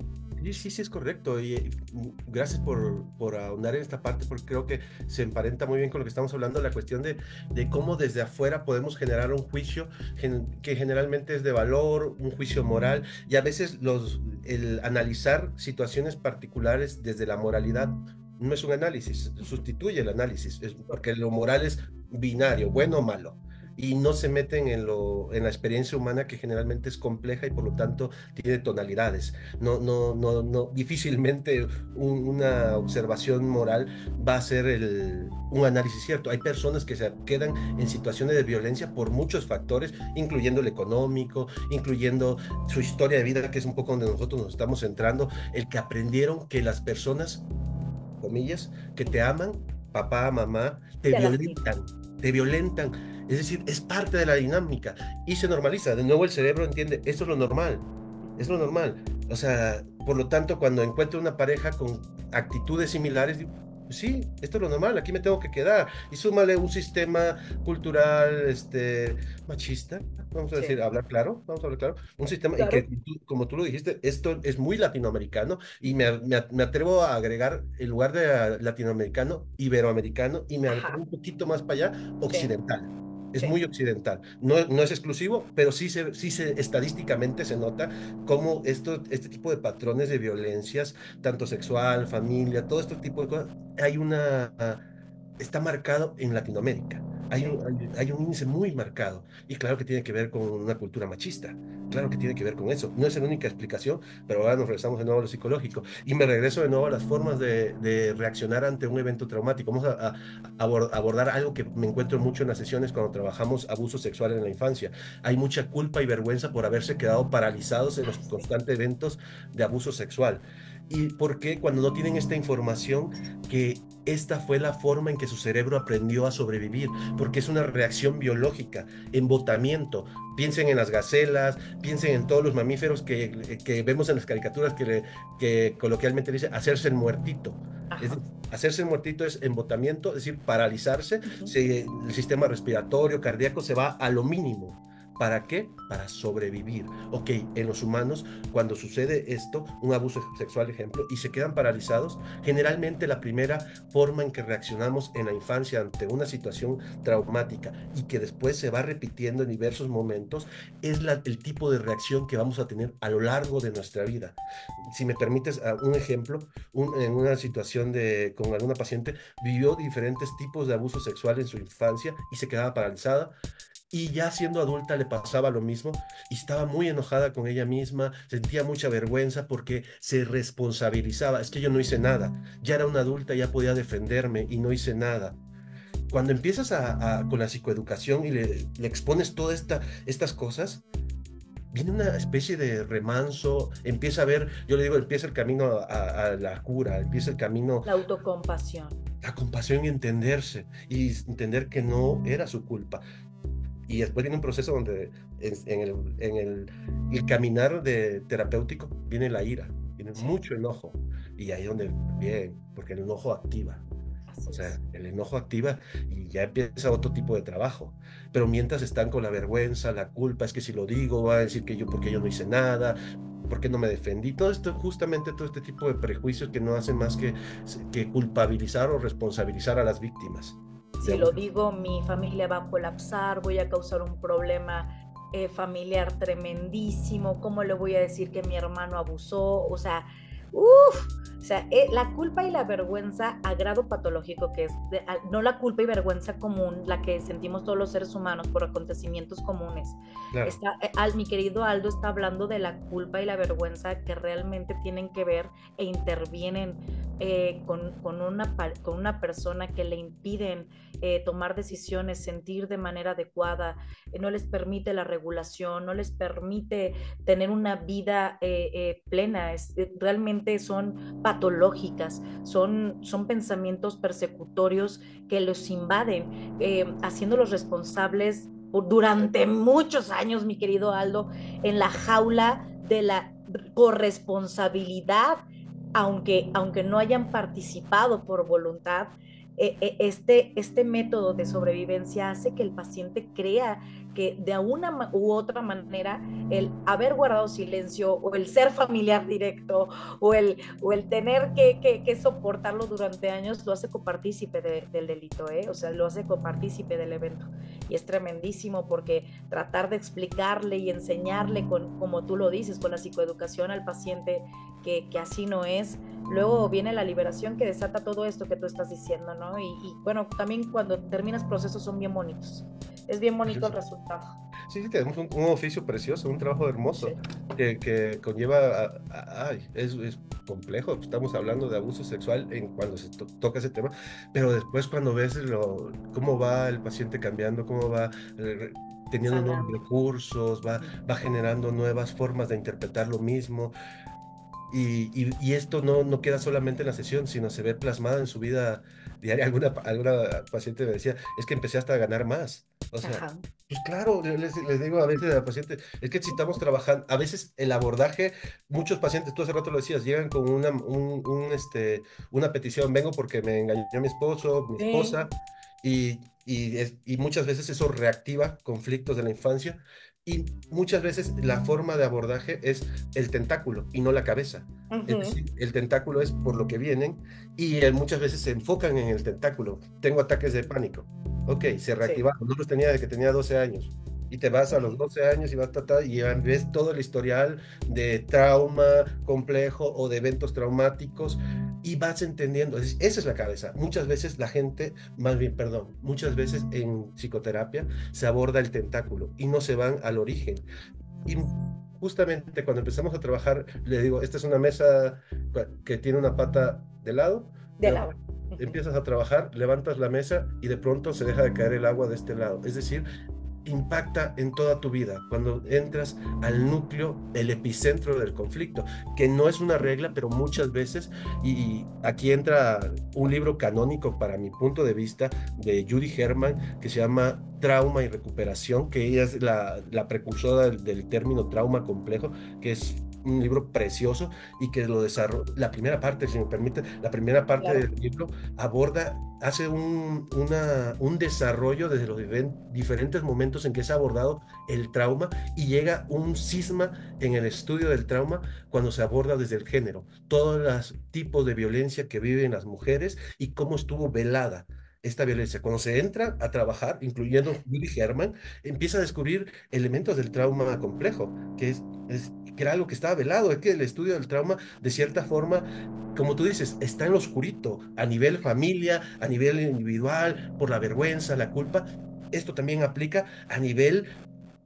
Sí, sí, es correcto. Y mm, gracias por, por ahondar en esta parte, porque creo que se emparenta muy bien con lo que estamos hablando, la cuestión de, de cómo desde afuera podemos generar un juicio que generalmente es de valor, un juicio moral, y a veces los, el analizar situaciones particulares desde la moralidad no es un análisis, sustituye el análisis, es porque lo moral es binario, bueno o malo, y no se meten en, lo, en la experiencia humana que generalmente es compleja y por lo tanto tiene tonalidades. No, no, no, no, difícilmente una observación moral va a ser el, un análisis cierto. Hay personas que se quedan en situaciones de violencia por muchos factores, incluyendo el económico, incluyendo su historia de vida, que es un poco donde nosotros nos estamos centrando, el que aprendieron que las personas comillas, que te aman, papá, mamá, te, violentan, te violentan. Es decir, es parte de la dinámica y se normaliza. De nuevo el cerebro entiende, esto es lo normal, es lo normal. O sea, por lo tanto, cuando encuentro una pareja con actitudes similares, sí, esto es lo normal, aquí me tengo que quedar. Y súmale un sistema cultural este, machista, vamos a decir, hablar claro, vamos a hablar claro, un sistema que, como tú lo dijiste, esto es muy latinoamericano y me, me, atrevo a agregar, en lugar de latinoamericano, iberoamericano y me atrevo un poquito más para allá, occidental es muy occidental. No, no, es exclusivo, pero sí, se, sí se, estadísticamente se nota cómo esto, este tipo de patrones de violencias, tanto sexual, familia, todo este tipo de cosas, hay una, está marcado en Latinoamérica. Hay un, hay, un índice muy marcado. Y claro que tiene que ver con una cultura machista. Claro que tiene que ver con eso. No es la única explicación, pero ahora nos regresamos de nuevo a lo psicológico. Y me regreso de nuevo a las formas de, de reaccionar ante un evento traumático. Vamos a, abordar algo que me encuentro mucho en las sesiones cuando trabajamos abuso sexual en la infancia. Hay mucha culpa y vergüenza por haberse quedado paralizados en los constantes eventos de abuso sexual. ¿Y por qué cuando no tienen esta información que esta fue la forma en que su cerebro aprendió a sobrevivir? Porque es una reacción biológica, embotamiento. Piensen en las gacelas, piensen en todos los mamíferos que, que vemos en las caricaturas que, que coloquialmente dice hacerse el muertito. hacerse el muertito es embotamiento, es decir, paralizarse, el sistema respiratorio, cardíaco se va a lo mínimo. ¿Para qué? Para sobrevivir. Ok, en los humanos, cuando sucede esto, un abuso sexual, ejemplo, y se quedan paralizados, generalmente la primera forma en que reaccionamos en la infancia ante una situación traumática y que después se va repitiendo en diversos momentos, es el tipo de reacción que vamos a tener a lo largo de nuestra vida. Si me permites ah, un ejemplo, en una situación de, con alguna paciente, vivió diferentes tipos de abuso sexual en su infancia y se quedaba paralizada y ya siendo adulta le pasaba lo mismo y estaba muy enojada con ella misma, sentía mucha vergüenza porque se responsabilizaba. Es que yo no hice nada. Ya era una adulta, ya podía defenderme y no hice nada. Cuando empiezas a, con la psicoeducación y le, expones todas esta, estas cosas, viene una especie de remanso, empieza a ver, yo le digo, empieza el camino a, a, la cura, empieza el camino... La autocompasión. La compasión y entenderse, y entender que no era su culpa. Y después viene un proceso donde en, el, en el, caminar de terapéutico viene la ira, viene mucho enojo. Y ahí es donde, bien, porque el enojo activa. O sea, el enojo activa y ya empieza otro tipo de trabajo. Pero mientras están con la vergüenza, la culpa, es que si lo digo, va a decir que yo, porque yo no hice nada, porque no me defendí. Todo esto, justamente todo este tipo de prejuicios que no hacen más que, que culpabilizar o responsabilizar a las víctimas. Si lo digo, mi familia va a colapsar, voy a causar un problema eh, familiar tremendísimo, ¿cómo le voy a decir que mi hermano abusó? O sea, uff, o sea, eh, la culpa y la vergüenza a grado patológico, que es no la culpa y vergüenza común, la que sentimos todos los seres humanos por acontecimientos comunes. Está, eh, al, mi querido Aldo está hablando de la culpa y la vergüenza que realmente tienen que ver e intervienen eh, con, con, una, con una persona que le impiden tomar decisiones, sentir de manera adecuada, no les permite la regulación, no les permite tener una vida plena. Es, realmente son patológicas, son, son pensamientos persecutorios que los invaden, eh, haciéndolos responsables durante muchos años, mi querido Aldo, en la jaula de la corresponsabilidad, aunque, aunque no hayan participado por voluntad, este, este método de sobrevivencia hace que el paciente crea que de una u otra manera el haber guardado silencio o el ser familiar directo o el, o el tener que, soportarlo durante años lo hace copartícipe del delito, ¿eh? o sea, lo hace copartícipe del evento. Y es tremendísimo porque tratar de explicarle y enseñarle, con, como tú lo dices, con la psicoeducación al paciente que, que así no es, luego viene la liberación que desata todo esto que tú estás diciendo, ¿no? Y, y bueno, también cuando terminas procesos son bien bonitos es bien bonito el resultado. Sí, sí, tenemos un, oficio precioso, un trabajo hermoso que, conlleva, ay, es, es, complejo, estamos hablando de abuso sexual en cuando se toca ese tema, pero después cuando ves lo, cómo va el paciente cambiando, cómo va eh, teniendo nuevos recursos, va, va generando nuevas formas de interpretar lo mismo. Y, y, y, esto no, no queda solamente en la sesión, sino se ve plasmada en su vida diaria. Alguna, alguna paciente me decía, es que empecé hasta a ganar más. O sea, pues claro, les, les, digo a veces a la paciente, es que si estamos trabajando, a veces el abordaje, muchos pacientes, tú hace rato lo decías, llegan con una, un, un, este, una petición, vengo porque me engañó mi esposo, mi esposa, y, y, y muchas veces eso reactiva conflictos de la infancia y muchas veces la forma de abordaje es el tentáculo y no la cabeza. Es decir, el tentáculo es por lo que vienen y muchas veces se enfocan en el tentáculo. Tengo ataques de pánico. Ok, se reactivaron. No los tenía desde que tenía 12 años. Y te vas a los 12 años y vas a tratar y ves todo el historial de trauma complejo o de eventos traumáticos y vas entendiendo, esa es la cabeza. Muchas veces la gente, más bien, perdón, muchas veces en psicoterapia se aborda el tentáculo y no se van al origen. Y justamente cuando empezamos a trabajar, le digo, esta es una mesa que tiene una pata de lado. De lado. Empiezas a trabajar, levantas la mesa y de pronto se deja de caer el agua de este lado. Es decir, impacta en toda tu vida cuando entras al núcleo, el epicentro del conflicto, que no es una regla, pero muchas veces, y aquí entra un libro canónico para mi punto de vista de Judy Herman, que se llama Trauma y Recuperación, que ella es la, precursora del, del término trauma complejo, que es un libro precioso y que lo desarrolla, la primera parte, si me permite, la primera parte del libro aborda, hace un, una, un desarrollo desde los diferentes momentos en que se ha abordado el trauma y llega un cisma en el estudio del trauma cuando se aborda desde el género, todos los tipos de violencia que viven las mujeres y cómo estuvo velada esta violencia. Cuando se entra a trabajar, incluyendo Willy Herman, empieza a descubrir elementos del trauma complejo, que es, es que era algo que estaba velado, es que el estudio del trauma, de cierta forma, como tú dices, está en lo oscurito, a nivel familia, a nivel individual, por la vergüenza, la culpa. Esto también aplica a nivel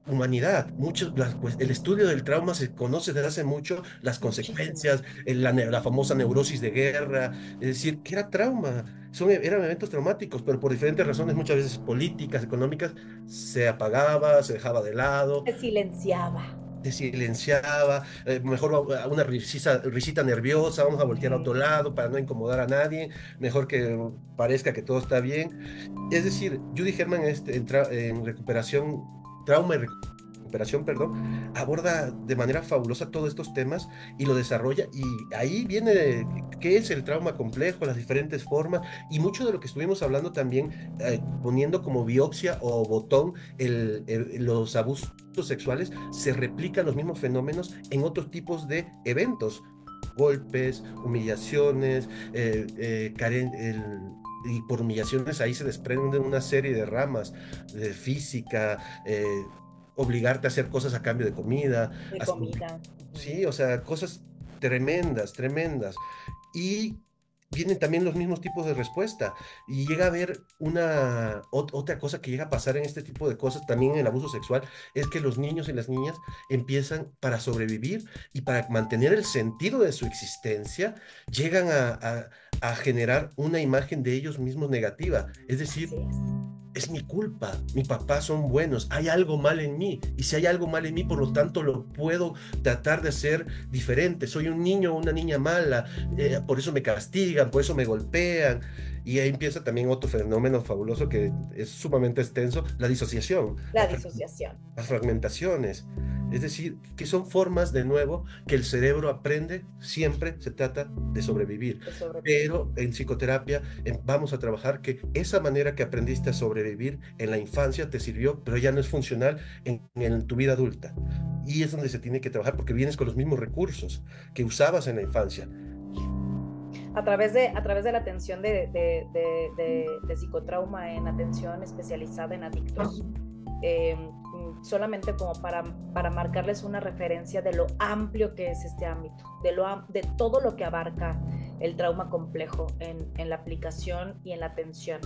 humanidad. Muchos, pues, el estudio del trauma se conoce desde hace mucho, las consecuencias, la, la, famosa neurosis de guerra, es decir, que era trauma, son, eran eventos traumáticos, pero por diferentes razones, muchas veces políticas, económicas, se apagaba, se dejaba de lado. Se silenciaba se silenciaba, eh, mejor una risita, risita, nerviosa, vamos a voltear a otro lado para no incomodar a nadie, mejor que parezca que todo está bien. Es decir, Judy Herman este, en recuperación, trauma y recuperación perdón, aborda de manera fabulosa todos estos temas y lo desarrolla y ahí viene qué es el trauma complejo, las diferentes formas y mucho de lo que estuvimos hablando también eh, poniendo como biopsia o botón el, los abusos sexuales, se replican los mismos fenómenos en otros tipos de eventos, golpes, humillaciones, eh, eh, y por humillaciones ahí se desprenden una serie de ramas de física, eh, obligarte a hacer cosas a cambio de comida. De comida. Sí, o sea, cosas tremendas, tremendas. Y vienen también los mismos tipos de respuesta. Y llega a haber una otra cosa que llega a pasar en este tipo de cosas, también en el abuso sexual, es que los niños y las niñas empiezan para sobrevivir y para mantener el sentido de su existencia, llegan a, a generar una imagen de ellos mismos negativa. Es decir, es mi culpa, mi papá son buenos, hay algo mal en mí, y si hay algo mal en mí, por lo tanto lo puedo tratar de ser diferente, soy un niño o una niña mala, eh, por eso me castigan, por eso me golpean, y ahí empieza también otro fenómeno fabuloso que es sumamente extenso, la disociación. La disociación. Las fragmentaciones. Es decir, que son formas de nuevo que el cerebro aprende, siempre se trata de sobrevivir. Pero en psicoterapia vamos a trabajar que esa manera que aprendiste a sobrevivir en la infancia te sirvió, pero ya no es funcional en, en tu vida adulta. Y es donde se tiene que trabajar porque vienes con los mismos recursos que usabas en la infancia a través de, a través de la atención de, de, de, psicotrauma en atención especializada en adictos, em, solamente como para, para marcarles una referencia de lo amplio que es este ámbito, de, lo, de todo lo que abarca el trauma complejo en, en la aplicación y en la atención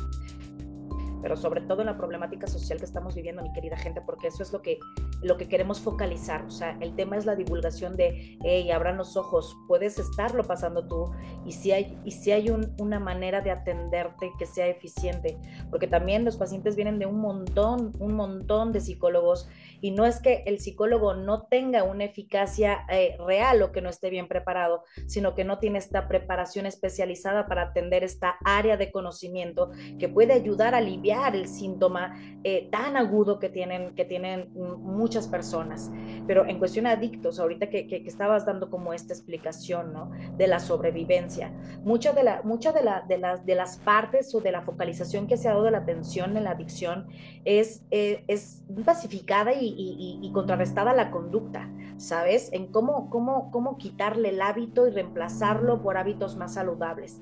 pero sobre todo en la problemática social que estamos viviendo, mi querida gente, porque eso es lo que, lo que queremos focalizar. O sea, el tema es la divulgación de, hey, abran los ojos, puedes estarlo pasando tú y si hay, y si hay una manera de atenderte que sea eficiente, porque también los pacientes vienen de un montón, un montón de psicólogos y no es que el psicólogo no tenga una eficacia eh, real o que no esté bien preparado, sino que no tiene esta preparación especializada para atender esta área de conocimiento que puede ayudar a aliviar el síntoma eh, tan agudo que tienen, que tienen muchas personas. Pero en cuestión de adictos, ahorita que, que, estabas dando como esta explicación ¿no? de la sobrevivencia, muchas de, la, mucha de, la, de, las, de las partes o de la focalización que se ha dado de la atención en la adicción es, eh, es pacificada y, y, y, contrarrestada la conducta, ¿sabes? En cómo, cómo, cómo quitarle el hábito y reemplazarlo por hábitos más saludables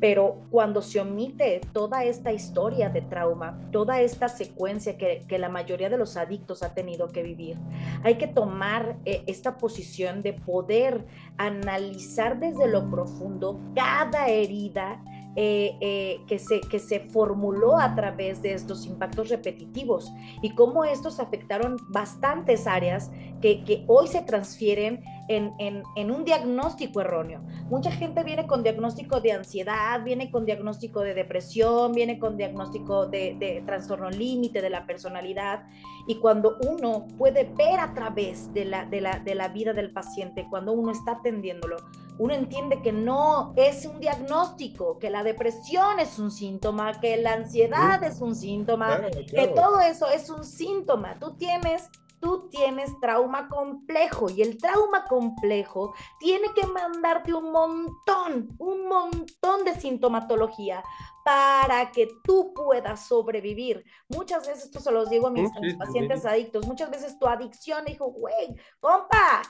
pero cuando se omite toda esta historia de trauma, toda esta secuencia que, la mayoría de los adictos ha tenido que vivir, hay que tomar eh, esta posición de poder analizar desde lo profundo cada herida eh, eh, que, se, que se formuló a través de estos impactos repetitivos y cómo estos afectaron bastantes áreas que, que hoy se transfieren en, en, en, un diagnóstico erróneo. Mucha gente viene con diagnóstico de ansiedad, viene con diagnóstico de depresión, viene con diagnóstico de, de trastorno límite de la personalidad y cuando uno puede ver a través de la, de la, de la vida del paciente, cuando uno está atendiéndolo, uno entiende que no es un diagnóstico, que la depresión es un síntoma, que la ansiedad es un síntoma, que todo eso es un síntoma. Tú tienes tú tienes trauma complejo y el trauma complejo tiene que mandarte un montón, un montón de sintomatología para que tú puedas sobrevivir. Muchas veces, esto se los digo a mis, a mis pacientes adictos, muchas veces tu adicción dijo, güey, compa,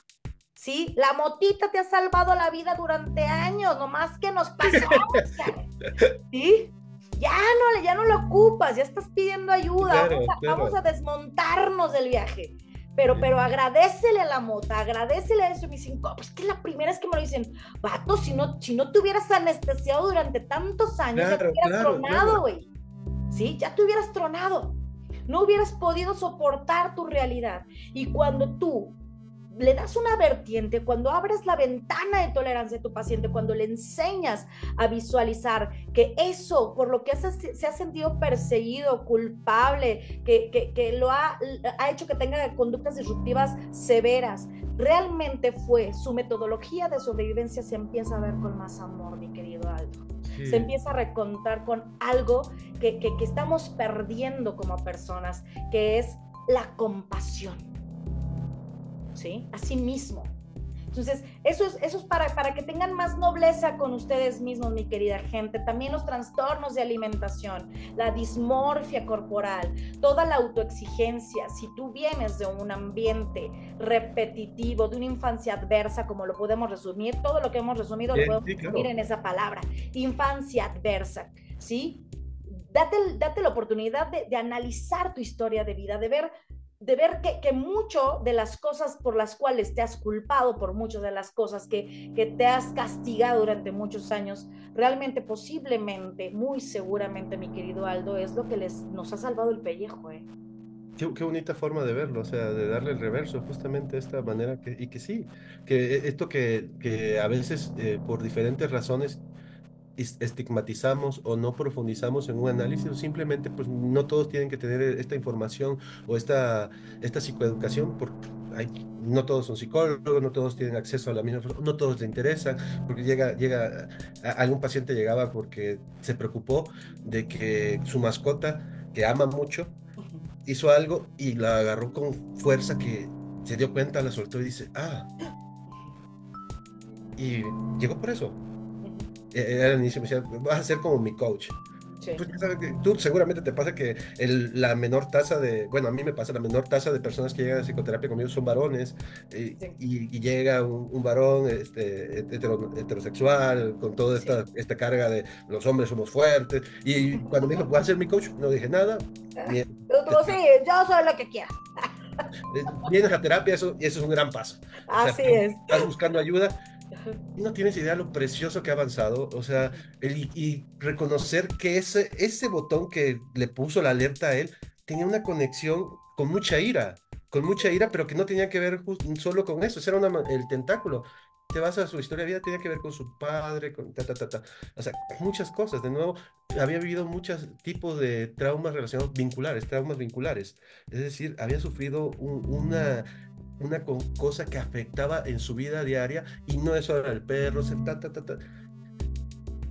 ¿sí? La motita te ha salvado la vida durante años, nomás que nos pasó, ¿sí? Ya no, ya no lo ocupas, ya estás pidiendo ayuda, vamos, a, desmontarnos del viaje. Pero, pero agradecele a la mota, agradecele a eso. Y me dicen, pues que la primera es que me lo dicen, vato, si no, si no te hubieras anestesiado durante tantos años, ya te hubieras tronado, güey. ¿Sí? Ya te hubieras tronado. No hubieras podido soportar tu realidad. Y cuando tú le das una vertiente, cuando abres la ventana de tolerancia a tu paciente, cuando le enseñas a visualizar que eso, por lo que se ha sentido perseguido, culpable, que, lo ha, ha, hecho que tenga conductas disruptivas severas, realmente fue su metodología de sobrevivencia, se empieza a ver con más amor, mi querido Aldo. Se empieza a recontar con algo que, que estamos perdiendo como personas, que es la compasión ¿sí? Así mismo. Entonces, eso es, eso es para, para que tengan más nobleza con ustedes mismos, mi querida gente. También los trastornos de alimentación, la dismorfia corporal, toda la autoexigencia. Si tú vienes de un ambiente repetitivo, de una infancia adversa, como lo podemos resumir, todo lo que hemos resumido lo podemos resumir en esa palabra, infancia adversa, ¿sí? Date, date la oportunidad de, de analizar tu historia de vida, de ver de ver que, que mucho de las cosas por las cuales te has culpado, por muchas de las cosas que, que te has castigado durante muchos años, realmente, posiblemente, muy seguramente, mi querido Aldo, es lo que les, nos ha salvado el pellejo. ¿eh? Qué, qué, bonita forma de verlo, o sea, de darle el reverso, justamente esta manera, que, y que sí, que esto que, que a veces eh, por diferentes razones estigmatizamos o no profundizamos en un análisis, simplemente pues no todos tienen que tener esta información o esta, esta psicoeducación, porque hay, no todos son psicólogos, no todos tienen acceso a la misma, no todos les interesa, porque llega, llega, algún paciente llegaba porque se preocupó de que su mascota, que ama mucho, hizo algo y la agarró con fuerza que se dio cuenta, la soltó y dice, ah, y llegó por eso era el inicio, me decía, vas a ser como mi coach. Pues, tú seguramente te pasa que el, la menor tasa de, bueno, a mí me pasa, la menor tasa de personas que llegan a psicoterapia conmigo son varones y, y, llega un, varón este, heterosexual con toda esta, esta carga de los hombres somos fuertes y cuando me dijo, ¿vas a ser mi coach? No dije nada. Ni, sí, yo soy lo que quiera. Eh, vienes a terapia, eso, eso es un gran paso. Así es. Estás buscando ayuda no tienes idea lo precioso que ha avanzado, o sea, y reconocer que ese, ese botón que le puso la alerta a él tenía una conexión con mucha ira, con mucha ira, pero que no tenía que ver solo con eso, era el tentáculo. Te vas a su historia de vida, tenía que ver con su padre, con ta, ta, ta, ta. O sea, muchas cosas. De nuevo, había vivido muchos tipos de traumas relacionados vinculares, traumas vinculares. Es decir, había sufrido una una cosa que afectaba en su vida diaria y no es solo el perro, se, ta, ta, ta,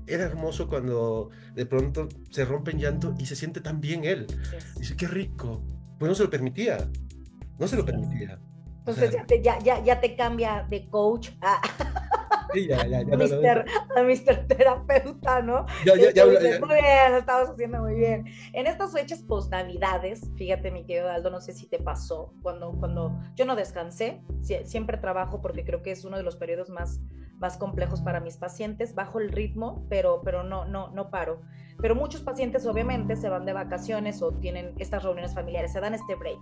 Era hermoso cuando de pronto se rompe en llanto y se siente tan bien él. Dice, qué rico. Pues no se lo permitía. No se lo permitía. Entonces ya, te, ya, ya, ya, te cambia de coach a, a, Mister, terapeuta, ¿no? Ya, ya, ya, Muy bien, lo estamos haciendo muy bien. En estas fechas post navidades, fíjate mi querido Aldo, no sé si te pasó, cuando, cuando yo no descansé, siempre trabajo porque creo que es uno de los periodos más más complejos para mis pacientes, bajo el ritmo, pero, pero no, no, no paro. Pero muchos pacientes obviamente se van de vacaciones o tienen estas reuniones familiares, se dan este break.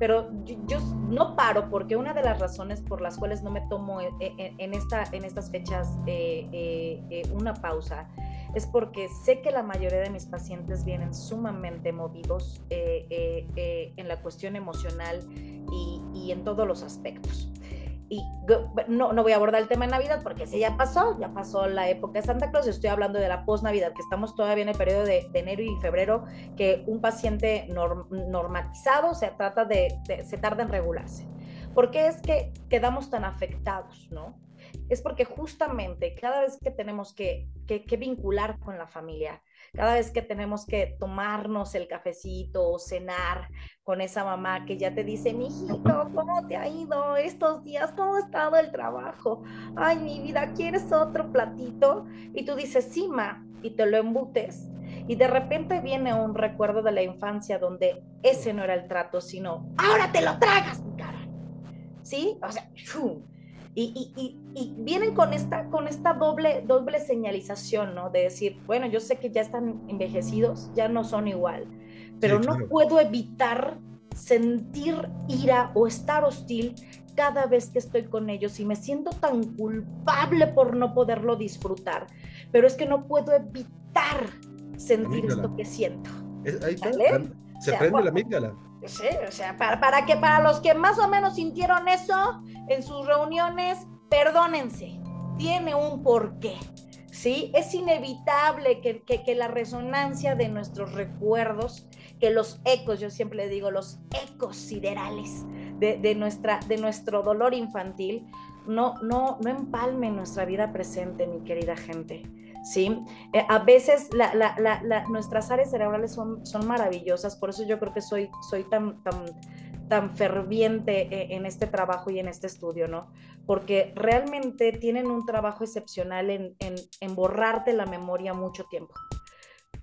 Pero yo, no paro porque una de las razones por las cuales no me tomo en, en, esta, en estas fechas eh, eh, eh, una pausa es porque sé que la mayoría de mis pacientes vienen sumamente movidos en la cuestión emocional y en todos los aspectos y no, no voy a abordar el tema de Navidad porque ese ya pasó, ya pasó la época de Santa Claus, estoy hablando de la post-Navidad, que estamos todavía en el periodo de, enero y febrero, que un paciente normatizado se trata de, se tarda en regularse. ¿Por qué es que quedamos tan afectados, no? Es porque justamente cada vez que tenemos que, que vincular con la familia, cada vez que tenemos que tomarnos el cafecito o cenar con esa mamá que ya te dice, mijito, ¿cómo te ha ido estos días? ¿Cómo ha estado el trabajo? Ay, mi vida, ¿quieres otro platito? Y tú dices, sí, ma, y te lo embutes. Y de repente viene un recuerdo de la infancia donde ese no era el trato, sino, ahora te lo tragas, mi cara. ¿Sí? O sea, y, y, y, vienen con esta, con esta doble, doble señalización, ¿no? De decir, bueno, yo sé que ya están envejecidos, ya no son igual, pero no puedo evitar sentir ira o estar hostil cada vez que estoy con ellos y me siento tan culpable por no poderlo disfrutar, pero es que no puedo evitar sentir esto que siento. ahí está, se prende la amígdala. Sí, o sea, para, para, que para los que más o menos sintieron eso en sus reuniones, perdónense, tiene un porqué. ¿Sí? Es inevitable que, que, la resonancia de nuestros recuerdos, que los ecos, yo siempre digo, los ecos siderales de, de, nuestra, de nuestro dolor infantil, no, no, no empalmen nuestra vida presente, mi querida gente. ¿Sí? Eh, a veces nuestras áreas cerebrales son, son maravillosas, por eso yo creo que soy, soy tan, tan, tan ferviente eh, en este trabajo y en este estudio, ¿no? Porque realmente tienen un trabajo excepcional en, en, borrarte la memoria mucho tiempo.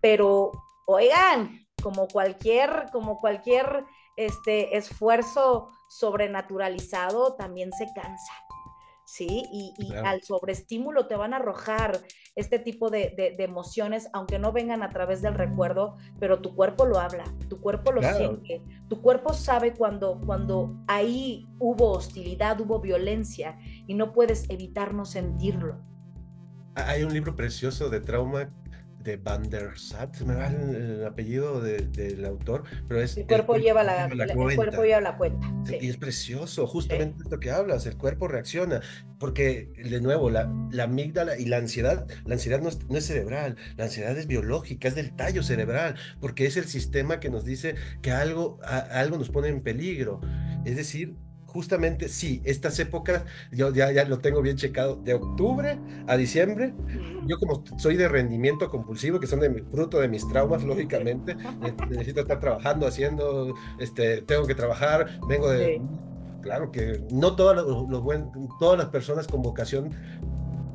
Pero, oigan, como cualquier, como cualquier este, esfuerzo sobrenaturalizado, también se cansa. ¿Sí? Y, al sobreestímulo te van a arrojar este tipo de, emociones, aunque no vengan a través del recuerdo, pero tu cuerpo lo habla, tu cuerpo lo siente, tu cuerpo sabe cuando, cuando ahí hubo hostilidad, hubo violencia y no puedes evitar no sentirlo. Hay un libro precioso de trauma de Van der Sat, me va el, apellido del autor, pero es... El cuerpo, lleva, la, el cuerpo lleva la cuenta. Y es precioso, justamente esto que hablas, el cuerpo reacciona, porque de nuevo, la, la amígdala y la ansiedad, la ansiedad no es, no es, cerebral, la ansiedad es biológica, es del tallo cerebral, porque es el sistema que nos dice que algo, algo nos pone en peligro. Es decir, justamente sí, estas épocas, yo ya, ya lo tengo bien checado, de octubre a diciembre, yo como soy de rendimiento compulsivo, que son de, fruto de mis traumas, lógicamente, necesito estar trabajando, haciendo, este, tengo que trabajar, vengo de... Claro que no todos los, todas las personas con vocación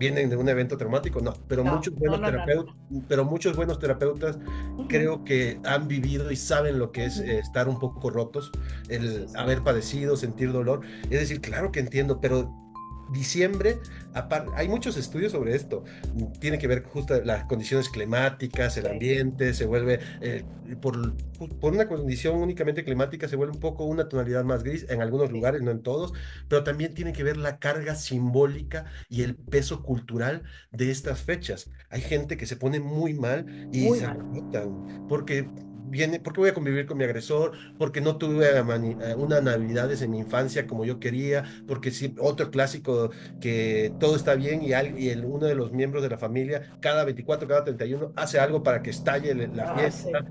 vienen de un evento traumático, no, pero, muchos, buenos terapeutas, pero muchos buenos terapeutas creo que han vivido y saben lo que es eh, estar un poco rotos, el haber padecido, sentir dolor. Es decir, claro que entiendo, pero diciembre, hay muchos estudios sobre esto. Tiene que ver justo las condiciones climáticas, el ambiente, se vuelve, eh, por, por, una condición únicamente climática, se vuelve un poco una tonalidad más gris en algunos lugares, no en todos, pero también tiene que ver la carga simbólica y el peso cultural de estas fechas. Hay gente que se pone muy mal y se mal. porque viene, porque voy a convivir con mi agresor, porque no tuve una navidades en mi infancia como yo quería, porque sí, otro clásico que todo está bien y, y el, uno de los miembros de la familia cada 24, cada 31 hace algo para que estalle la ah, fiesta.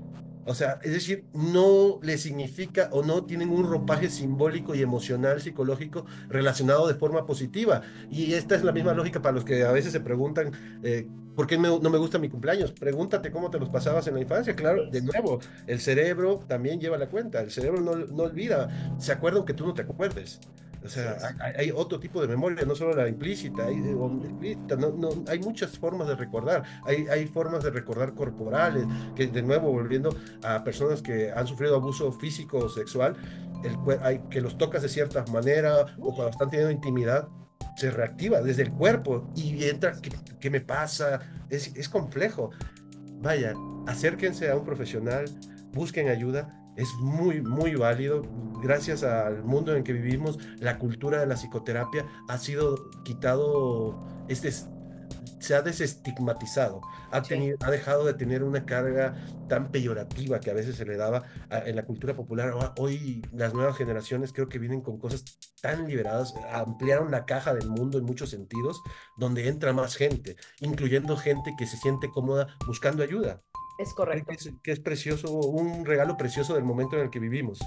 O sea, es decir, no le significa o no tienen un ropaje simbólico y emocional, psicológico relacionado de forma positiva. Y esta es la misma lógica para los que a veces se preguntan eh, ¿Por qué no me gusta mi cumpleaños? Pregúntate cómo te los pasabas en la infancia. Claro, de nuevo, el cerebro también lleva la cuenta. El cerebro no, no olvida. Se acuerda aunque tú no te acuerdes. O sea, hay, otro tipo de memoria, no solo la implícita, hay, explícita, no, no, hay muchas formas de recordar, hay, hay formas de recordar corporales, que de nuevo, volviendo a personas que han sufrido abuso físico o sexual, el, hay, que los tocas de cierta manera o cuando están teniendo intimidad, se reactiva desde el cuerpo y entra, ¿qué, qué me pasa? Es, es complejo. Vaya, acérquense a un profesional, busquen ayuda, es muy, muy válido. Gracias al mundo en que vivimos, la cultura de la psicoterapia ha sido quitado este se ha desestigmatizado, ha, tenido, ha dejado de tener una carga tan peyorativa que a veces se le daba en la cultura popular. Hoy las nuevas generaciones creo que vienen con cosas tan liberadas, ampliaron la caja del mundo en muchos sentidos, donde entra más gente, incluyendo gente que se siente cómoda buscando ayuda. Es correcto. Que es, que es precioso, un regalo precioso del momento en el que vivimos.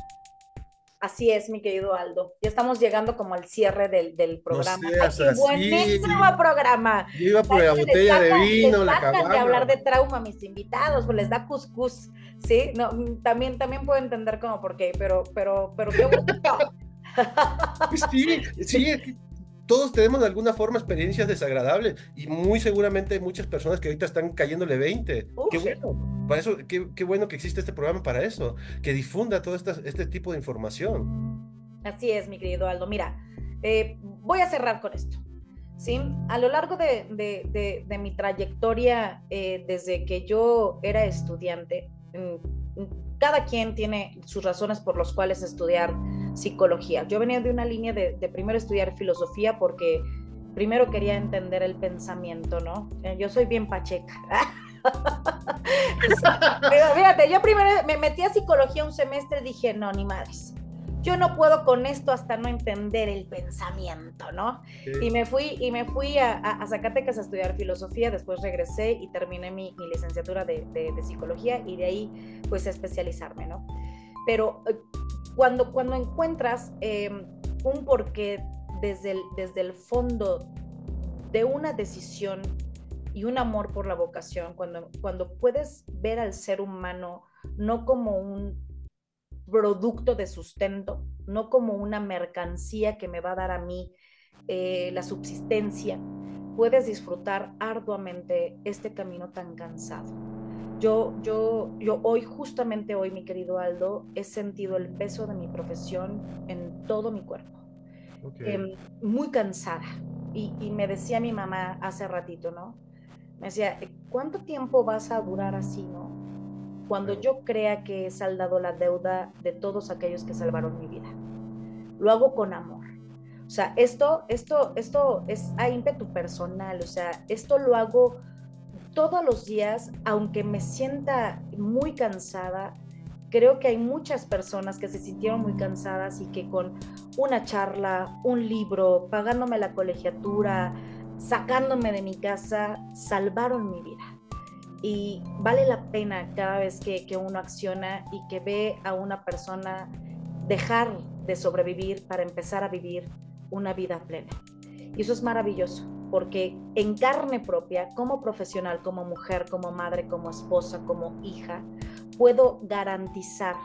Así es, mi querido Aldo. Ya estamos llegando como al cierre del, del programa. No buenísimo programa. Yo iba por la botella de vino, les la de hablar de trauma a mis invitados, pues les da cuscús, ¿sí? No, también, también puedo entender cómo por qué, pero, pero, pero qué bonito. Pues sí, sí, todos tenemos de alguna forma experiencias desagradables y muy seguramente hay muchas personas que ahorita están cayéndole 20. qué bueno. Para eso, qué, qué, bueno que existe este programa para eso, que difunda todo este, este tipo de información. Así es, mi querido Aldo. Mira, eh, voy a cerrar con esto. ¿sí? A lo largo de, de, de, mi trayectoria, eh, desde que yo era estudiante, cada quien tiene sus razones por las cuales estudiar psicología. Yo venía de una línea de, primero estudiar filosofía porque primero quería entender el pensamiento, ¿no? Eh, yo soy bien pacheca. Pero fíjate, yo primero me metí a psicología un semestre y dije, no, ni madres yo no puedo con esto hasta no entender el pensamiento, ¿no? Y me fui, y me fui a, a, Zacatecas a estudiar filosofía, después regresé y terminé mi, licenciatura de, psicología y de ahí pues a especializarme, ¿no? Pero eh, cuando, cuando encuentras em, un porqué desde el, desde el fondo de una decisión y un amor por la vocación, cuando, cuando puedes ver al ser humano no como un producto de sustento, no como una mercancía que me va a dar a mí eh, la subsistencia, puedes disfrutar arduamente este camino tan cansado. Yo, yo, yo hoy, justamente hoy, mi querido Aldo, he sentido el peso de mi profesión en todo mi cuerpo. Em, muy cansada. Y, y, me decía mi mamá hace ratito, ¿no? Me decía, ¿cuánto tiempo vas a durar así, no? Cuando yo crea que he saldado la deuda de todos aquellos que salvaron mi vida. Lo hago con amor. O sea, esto, esto, esto es a ímpetu personal. O sea, esto lo hago todos los días, aunque me sienta muy cansada. Creo que hay muchas personas que se sintieron muy cansadas y que con una charla, un libro, pagándome la colegiatura, sacándome de mi casa, salvaron mi vida y vale la pena cada vez que, que, uno acciona y que ve a una persona dejar de sobrevivir para empezar a vivir una vida plena. Y eso es maravilloso, porque en carne propia, como profesional, como mujer, como madre, como esposa, como hija, puedo garantizar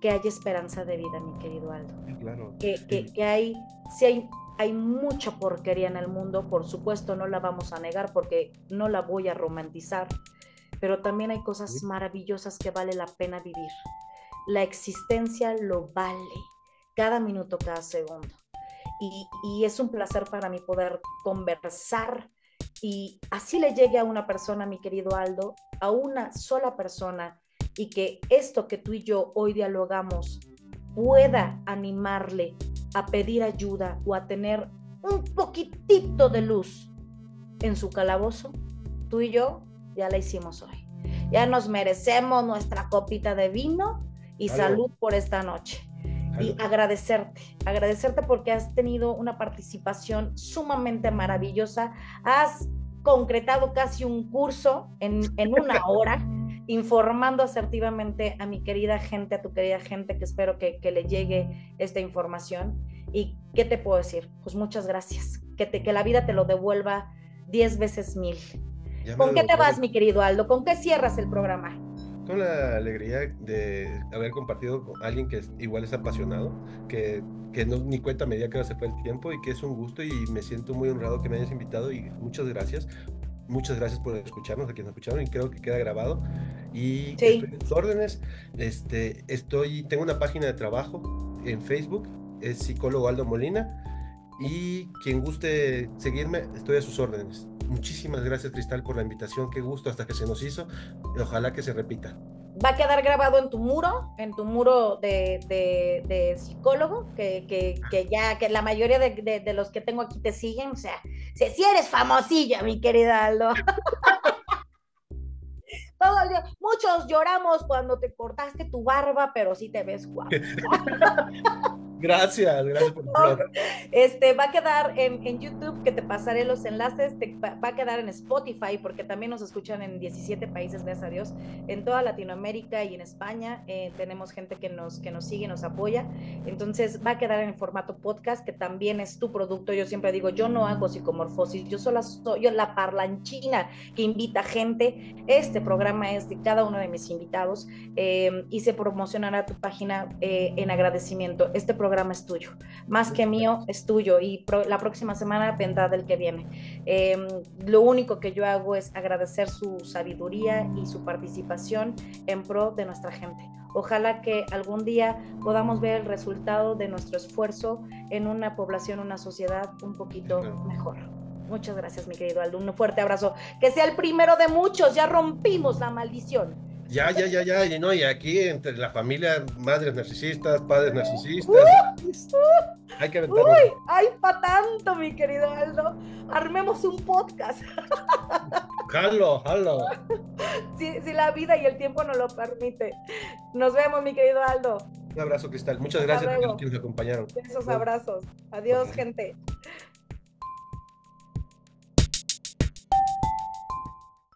que hay esperanza de vida, mi querido Aldo. claro. Que, que, que hay, si hay, hay mucha porquería en el mundo, por supuesto no la vamos a negar porque no la voy a romantizar, pero también hay cosas maravillosas que vale la pena vivir. La existencia lo vale, cada minuto, cada segundo. Y, es un placer para mí poder conversar y así le llegue a una persona, mi querido Aldo, a una sola persona y que esto que tú y yo hoy dialogamos pueda animarle a pedir ayuda o a tener un poquitito de luz en su calabozo, tú y yo ya la hicimos hoy. Ya nos merecemos nuestra copita de vino y salud por esta noche. Y agradecerte, agradecerte porque has tenido una participación sumamente maravillosa. Has concretado casi un curso en, una hora, informando asertivamente a mi querida gente, a tu querida gente, que espero que, que, le llegue esta información. ¿Y qué te puedo decir? Pues muchas gracias. Que, te, que la vida te lo devuelva diez veces mil. ¿Con qué te vas, mi querido Aldo? ¿Con qué cierras el programa? Con la alegría de haber compartido con alguien que igual es apasionado, que, que no, ni cuenta media que se fue el tiempo y que es un gusto y me siento muy honrado que me hayas invitado y muchas gracias. Muchas gracias por escucharnos, a quienes escucharon y creo que queda grabado. Y estoy en tus órdenes. Este, estoy, tengo una página de trabajo en Facebook, es psicólogo Aldo Molina Y quien guste seguirme, estoy a sus órdenes. Muchísimas gracias, Cristal, por la invitación. Qué gusto hasta que se nos hizo. Ojalá que se repita. Va a quedar grabado en tu muro, en tu muro de, de, psicólogo, que, que, que, ya que la mayoría de, de, los que tengo aquí te siguen. O sea, si, si eres famosilla, mi querida Aldo. Muchos lloramos cuando te cortaste tu barba, pero sí te ves guapo. Gracias, gracias por Este va a quedar en, en, YouTube, que te pasaré los enlaces, va, a quedar en Spotify, porque también nos escuchan en 17 países, gracias a Dios, en toda Latinoamérica y en España. Eh, tenemos gente que nos, que nos sigue, nos apoya. Entonces va a quedar en formato podcast, que también es tu producto. Yo siempre digo, yo no hago psicomorfosis, yo solo soy yo la parlanchina que invita gente. Este programa es de cada uno de mis invitados eh, y se promocionará tu página eh, en agradecimiento. Este programa es tuyo. Más que mío, es tuyo. Y la próxima semana vendrá del que viene. Em, lo único que yo hago es agradecer su sabiduría y su participación en pro de nuestra gente. Ojalá que algún día podamos ver el resultado de nuestro esfuerzo en una población, una sociedad un poquito mejor. Muchas gracias, mi querido Aldo. Un fuerte abrazo. Que sea el primero de muchos. Ya rompimos la maldición. Ya, ya, ya, ya, y no, y aquí entre la familia, madres narcisistas, padres narcisistas, hay que aventarlo. Uy, hay para tanto, mi querido Aldo. Armemos un podcast. Jalo, jalo. Si, si la vida y el tiempo nos lo permite. Nos vemos, mi querido Aldo. Un abrazo, Cristal. Muchas gracias por que nos acompañaron. Esos abrazos. Adiós, gente.